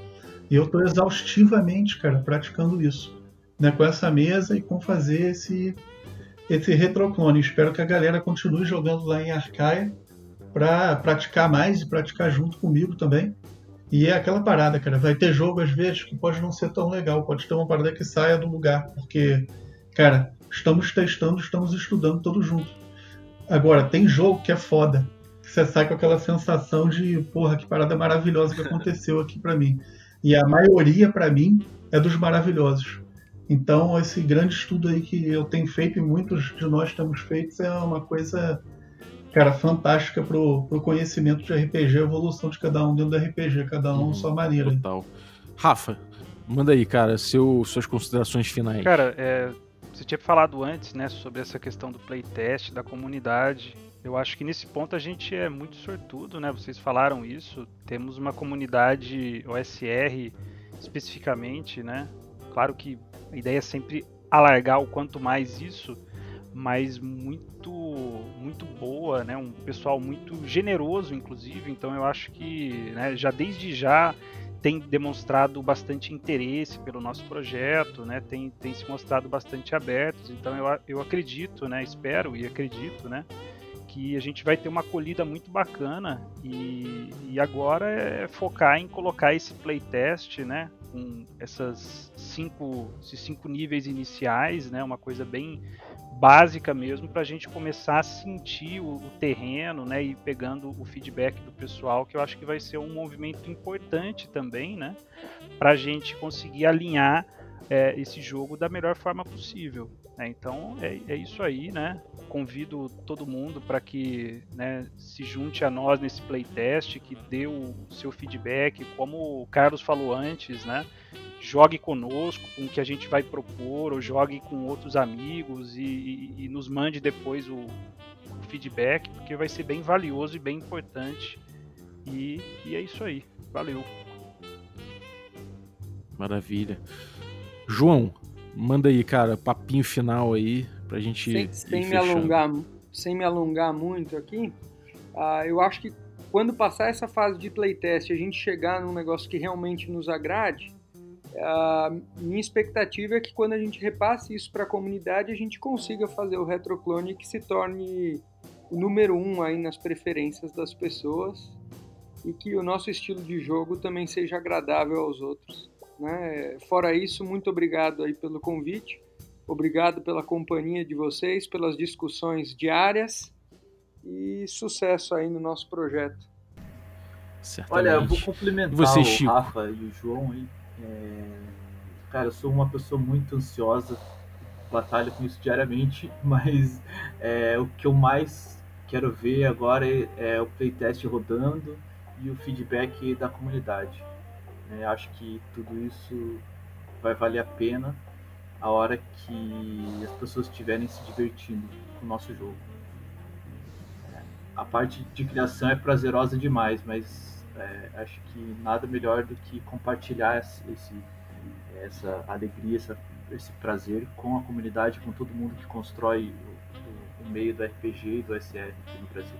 E eu estou exaustivamente, cara, praticando isso, né? Com essa mesa e com fazer esse esse retroclone. Espero que a galera continue jogando lá em Arcaia para praticar mais e praticar junto comigo também. E é aquela parada, cara. Vai ter jogo às vezes que pode não ser tão legal, pode ter uma parada que saia do lugar, porque, cara, estamos testando, estamos estudando todos juntos. Agora, tem jogo que é foda. Que você sai com aquela sensação de, porra, que parada maravilhosa que aconteceu aqui para mim. E a maioria, para mim, é dos maravilhosos. Então, esse grande estudo aí que eu tenho feito e muitos de nós temos feito é uma coisa, cara, fantástica pro, pro conhecimento de RPG, a evolução de cada um dentro do RPG, cada um uhum, sua maneira. Total. Rafa, manda aí, cara, seu, suas considerações finais. Cara, é, você tinha falado antes, né, sobre essa questão do playtest, da comunidade. Eu acho que nesse ponto a gente é muito sortudo, né? Vocês falaram isso. Temos uma comunidade OSR especificamente, né? Claro que a ideia é sempre alargar o quanto mais isso, mas muito muito boa, né? Um pessoal muito generoso, inclusive. Então eu acho que né, já desde já tem demonstrado bastante interesse pelo nosso projeto, né? Tem, tem se mostrado bastante abertos. Então eu, eu acredito, né? Espero e acredito, né? que a gente vai ter uma acolhida muito bacana e, e agora é focar em colocar esse playtest, né, com essas cinco, esses cinco níveis iniciais, né, uma coisa bem básica mesmo para a gente começar a sentir o, o, terreno, né, e pegando o feedback do pessoal, que eu acho que vai ser um movimento importante também, né, para a gente conseguir alinhar é, esse jogo da melhor forma possível. Né? Então é, é, isso aí, né? Convido todo mundo para que né, se junte a nós nesse playtest, que dê o seu feedback, como o Carlos falou antes, né? jogue conosco com o que a gente vai propor, ou jogue com outros amigos e, e, e nos mande depois o, o, feedback, porque vai ser bem valioso e bem importante. E, e é isso aí. Valeu. Maravilha. João, manda aí, cara, papinho final aí pra gente. Sem, sem me alongar, sem me alongar muito aqui, uh, eu acho que quando passar essa fase de playtest a gente chegar num negócio que realmente nos agrade, a minha expectativa é que quando a gente repasse isso para a comunidade, a gente consiga fazer o retroclone que se torne o número um aí nas preferências das pessoas e que o nosso estilo de jogo também seja agradável aos outros. Né? Fora isso, muito obrigado aí pelo convite, obrigado pela companhia de vocês, pelas discussões diárias e sucesso aí no nosso projeto. Certamente. Olha, eu vou complementar você, o Rafa e o João aí é... Cara, eu sou uma pessoa muito ansiosa, batalho com isso diariamente, (laughs) mas é, o que eu mais quero ver agora é, é, o playtest rodando e o feedback da comunidade. É, acho que tudo isso vai valer a pena a hora que as pessoas estiverem se divertindo com o nosso jogo. É, a parte de criação é prazerosa demais, mas é, acho que nada melhor do que compartilhar esse, essa alegria, essa, esse prazer com a comunidade, com todo mundo que constrói o, o, o meio do RPG e do SR aqui no Brasil.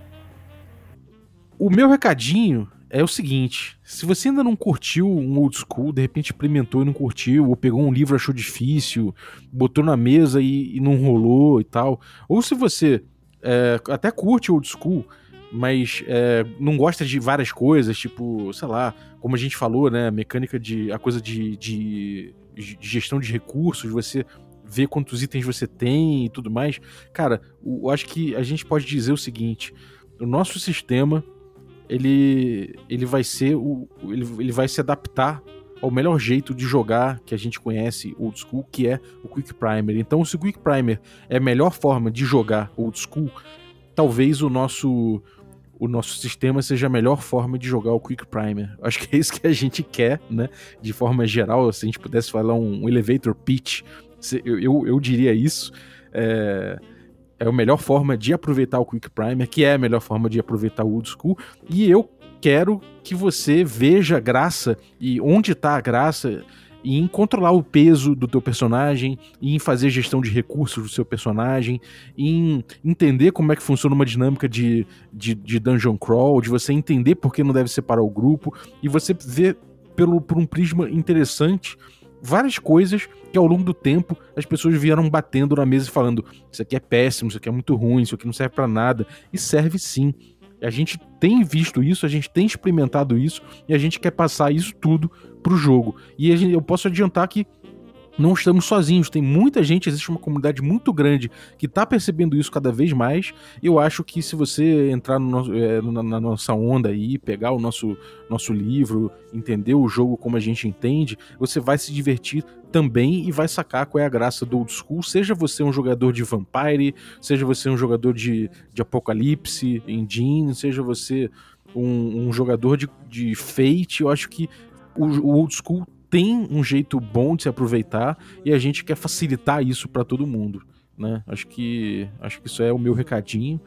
O meu recadinho é o seguinte: se você ainda não curtiu um old school, de repente experimentou e não curtiu, ou pegou um livro achou difícil, botou na mesa e, e não rolou e tal, ou se você é, até curte old school, mas é, não gosta de várias coisas, tipo, sei lá, como a gente falou, né? Mecânica de. a coisa de, de, de gestão de recursos, você vê quantos itens você tem e tudo mais. Cara, eu acho que a gente pode dizer o seguinte: o nosso sistema ele, ele vai ser o. Ele, ele vai se adaptar ao melhor jeito de jogar que a gente conhece old school, que é o Quick Primer. Então, se o Quick Primer é a melhor forma de jogar old school, talvez o nosso o nosso sistema seja a melhor forma de jogar o Quick Primer. (laughs) Acho que é isso que a gente quer, né? De forma geral, se a gente pudesse falar um, elevator pitch, eu, eu, eu diria isso. É, é a melhor forma de aproveitar o Quick Primer, que é a melhor forma de aproveitar o Old School. E eu quero que você veja a graça e onde está a graça em controlar o peso do teu personagem, em fazer gestão de recursos do seu personagem, em entender como é que funciona uma dinâmica de, de, de dungeon crawl, de você entender por que não deve separar o grupo, e você ver pelo, por um prisma interessante várias coisas que ao longo do tempo as pessoas vieram batendo na mesa e falando: Isso aqui é péssimo, isso aqui é muito ruim, isso aqui não serve para nada. E serve sim. A gente tem visto isso, a gente tem experimentado isso e a gente quer passar isso tudo pro jogo. E gente, eu posso adiantar que não estamos sozinhos, tem muita gente, existe uma comunidade muito grande que está percebendo isso cada vez mais. Eu acho que se você entrar no nosso, é, na, na, nossa onda aí, pegar o nosso, nosso livro, entender o jogo como a gente entende, você vai se divertir também e vai sacar qual é a graça do old school. Seja você um jogador de Vampire, seja você um jogador de, de Apocalipse, Engine, seja você um, um jogador de, de Fate, eu acho que o, o old school tem um jeito bom de se aproveitar e a gente quer facilitar isso para todo mundo, né? Acho que acho que isso é o meu recadinho.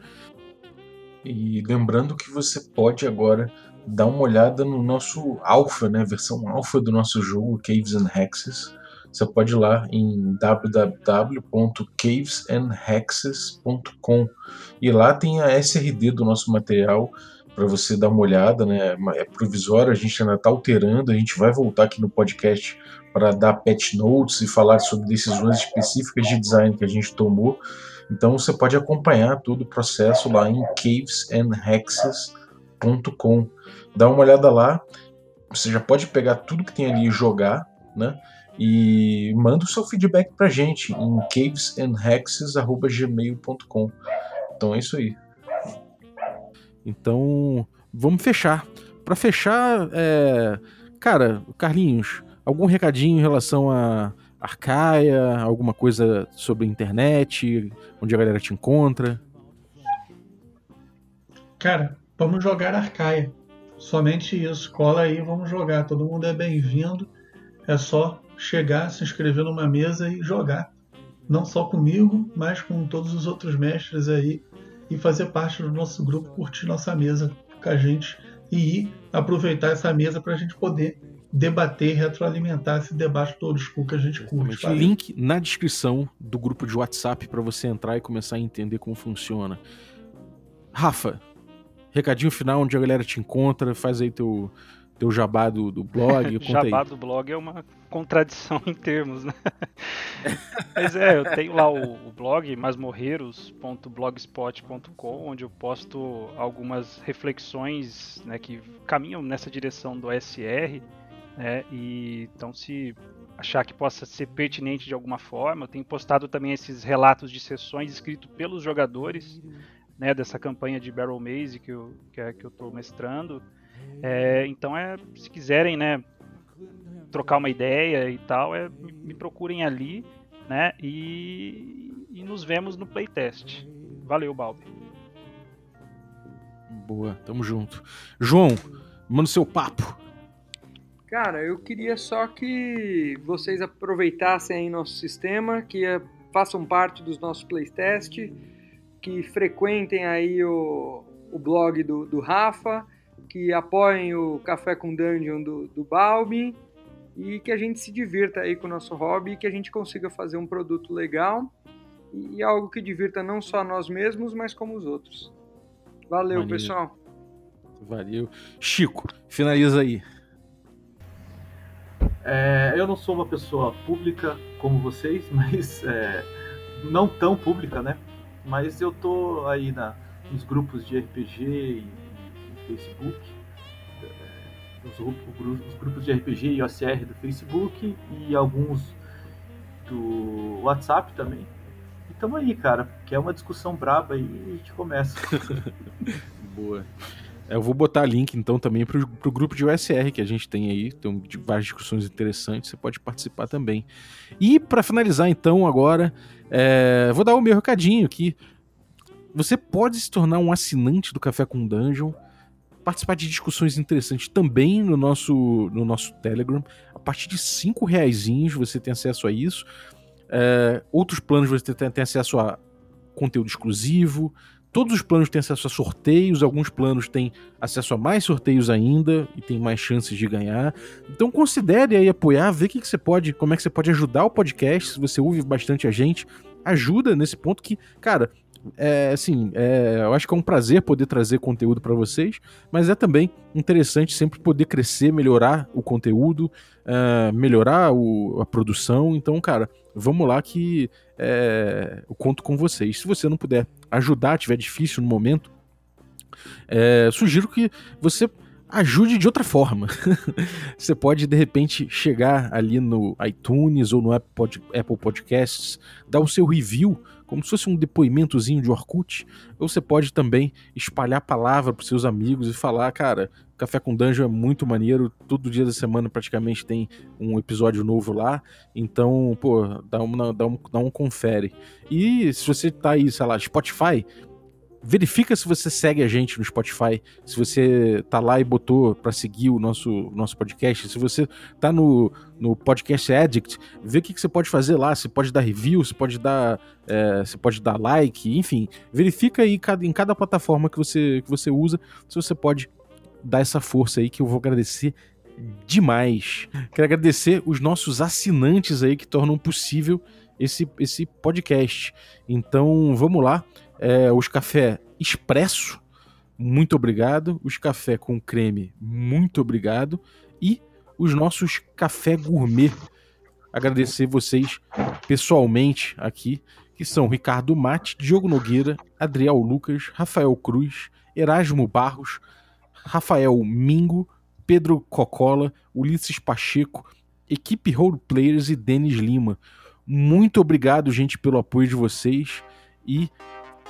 E lembrando que você pode agora dar uma olhada no nosso alpha, né, versão alpha do nosso jogo Caves and Hexes. Você pode ir lá em www.cavesandhexes.com e lá tem a SRD do nosso material para você dar uma olhada, né? É provisório, a gente ainda está alterando, a gente vai voltar aqui no podcast para dar patch notes e falar sobre decisões específicas de design que a gente tomou. Então você pode acompanhar todo o processo lá em cavesandhexes.com. Dá uma olhada lá, você já pode pegar tudo que tem ali e jogar, né? E manda o seu feedback pra gente em cavesandhexes.gmail.com. Então é isso aí. Então, vamos fechar. Para fechar, é... cara, Carlinhos, algum recadinho em relação a Arcaia, alguma coisa sobre internet, onde a galera te encontra? Cara, vamos jogar Arcaia. Somente isso. Cola aí, vamos jogar. Todo mundo é bem-vindo. É só chegar, se inscrever numa mesa e jogar. Não só comigo, mas com todos os outros mestres aí. E fazer parte do nosso grupo, curtir nossa mesa com a gente e ir aproveitar essa mesa para a gente poder debater, retroalimentar esse debate todo school que a gente curte. Sabe? Link na descrição do grupo de WhatsApp para você entrar e começar a entender como funciona. Rafa, recadinho final onde a galera te encontra, faz aí teu, teu jabá do, do blog. (laughs) jabá do blog é uma contradição (laughs) em termos, né? (laughs) Mas é, eu tenho lá o, o blog masmorreiros.blogspot.com, onde eu posto algumas reflexões né, que caminham nessa direção do SR né? E então se achar que possa ser pertinente de alguma forma, eu tenho postado também esses relatos de sessões escritos pelos jogadores, né, dessa campanha de Barrel Maze que eu que, é, que eu estou mestrando. É, então é, se quiserem, né, trocar uma ideia e tal, é, me procurem ali, né, e, e nos vemos no playtest. Valeu, Balbi. Boa, tamo junto. João, manda o seu papo. Cara, eu queria só que vocês aproveitassem aí nosso sistema, que é, façam parte dos nossos playtests, que frequentem aí o, o blog do, do Rafa, que apoiem o Café com Dungeon do, do Balbi e que a gente se divirta aí com o nosso hobby e que a gente consiga fazer um produto legal e algo que divirta não só nós mesmos, mas como os outros. Valeu, Maneiro. pessoal. Valeu. Chico, finaliza aí. É, eu não sou uma pessoa pública como vocês, (laughs) mas é, não tão pública, né? Mas eu tô aí na, nos grupos de RPG e, e Facebook, os, os, grupos de RPG e OCR do Facebook e alguns do WhatsApp também. E tamo aí, cara, que é uma discussão braba e a gente começa. (laughs) Boa. É, eu vou botar link então também pro, pro grupo de USR que a gente tem aí, tem várias discussões interessantes, você pode participar também. E para finalizar então agora, é, vou dar o meu recadinho que você pode se tornar um assinante do Café com Dungeon, participar de discussões interessantes também no nosso, no nosso Telegram. A partir de cinco reais você tem acesso a isso. É, outros planos você tem, tem acesso a conteúdo exclusivo, Todos os planos têm acesso a sorteios, alguns planos têm acesso a mais sorteios ainda e tem mais chances de ganhar. Então considere aí apoiar, ver que, que você pode, como é que você pode ajudar o podcast, se você ouve bastante a gente, ajuda nesse ponto que, cara, é, assim, é, eu acho que é um prazer poder trazer conteúdo para vocês, mas é também interessante sempre poder crescer, melhorar o conteúdo, uh, melhorar o, a produção. Então, cara, vamos lá que é, eu conto com vocês. Se você não puder ajudar, tiver difícil no momento, é, sugiro que você ajude de outra forma. (laughs) você pode, de repente, chegar ali no iTunes ou no Apple Podcasts, dar o seu review como se fosse um depoimentozinho de Orkut, ou você pode também espalhar a palavra para seus amigos e falar, cara, Café com Dungeon é muito maneiro, todo dia da semana praticamente tem um episódio novo lá, então, pô, dá um, dá um, dá um confere. E se você tá aí, sei lá, Spotify, verifica se você segue a gente no Spotify, se você tá lá e botou para seguir o nosso, nosso podcast, se você tá no, no Podcast Addict, vê o que, que você pode fazer lá, você pode dar review, você pode dar, é, você pode dar like, enfim, verifica aí em cada plataforma que você, que você usa, se você pode dar essa força aí que eu vou agradecer demais. Quero agradecer os nossos assinantes aí que tornam possível esse, esse podcast. Então, vamos lá. É, os café expresso, muito obrigado. Os café com creme, muito obrigado. E os nossos café gourmet. Agradecer vocês pessoalmente aqui, que são Ricardo Mate, Diogo Nogueira, Adriel Lucas, Rafael Cruz, Erasmo Barros, Rafael Mingo, Pedro Cocola, Ulisses Pacheco, equipe Roleplayers e Denis Lima. Muito obrigado, gente, pelo apoio de vocês e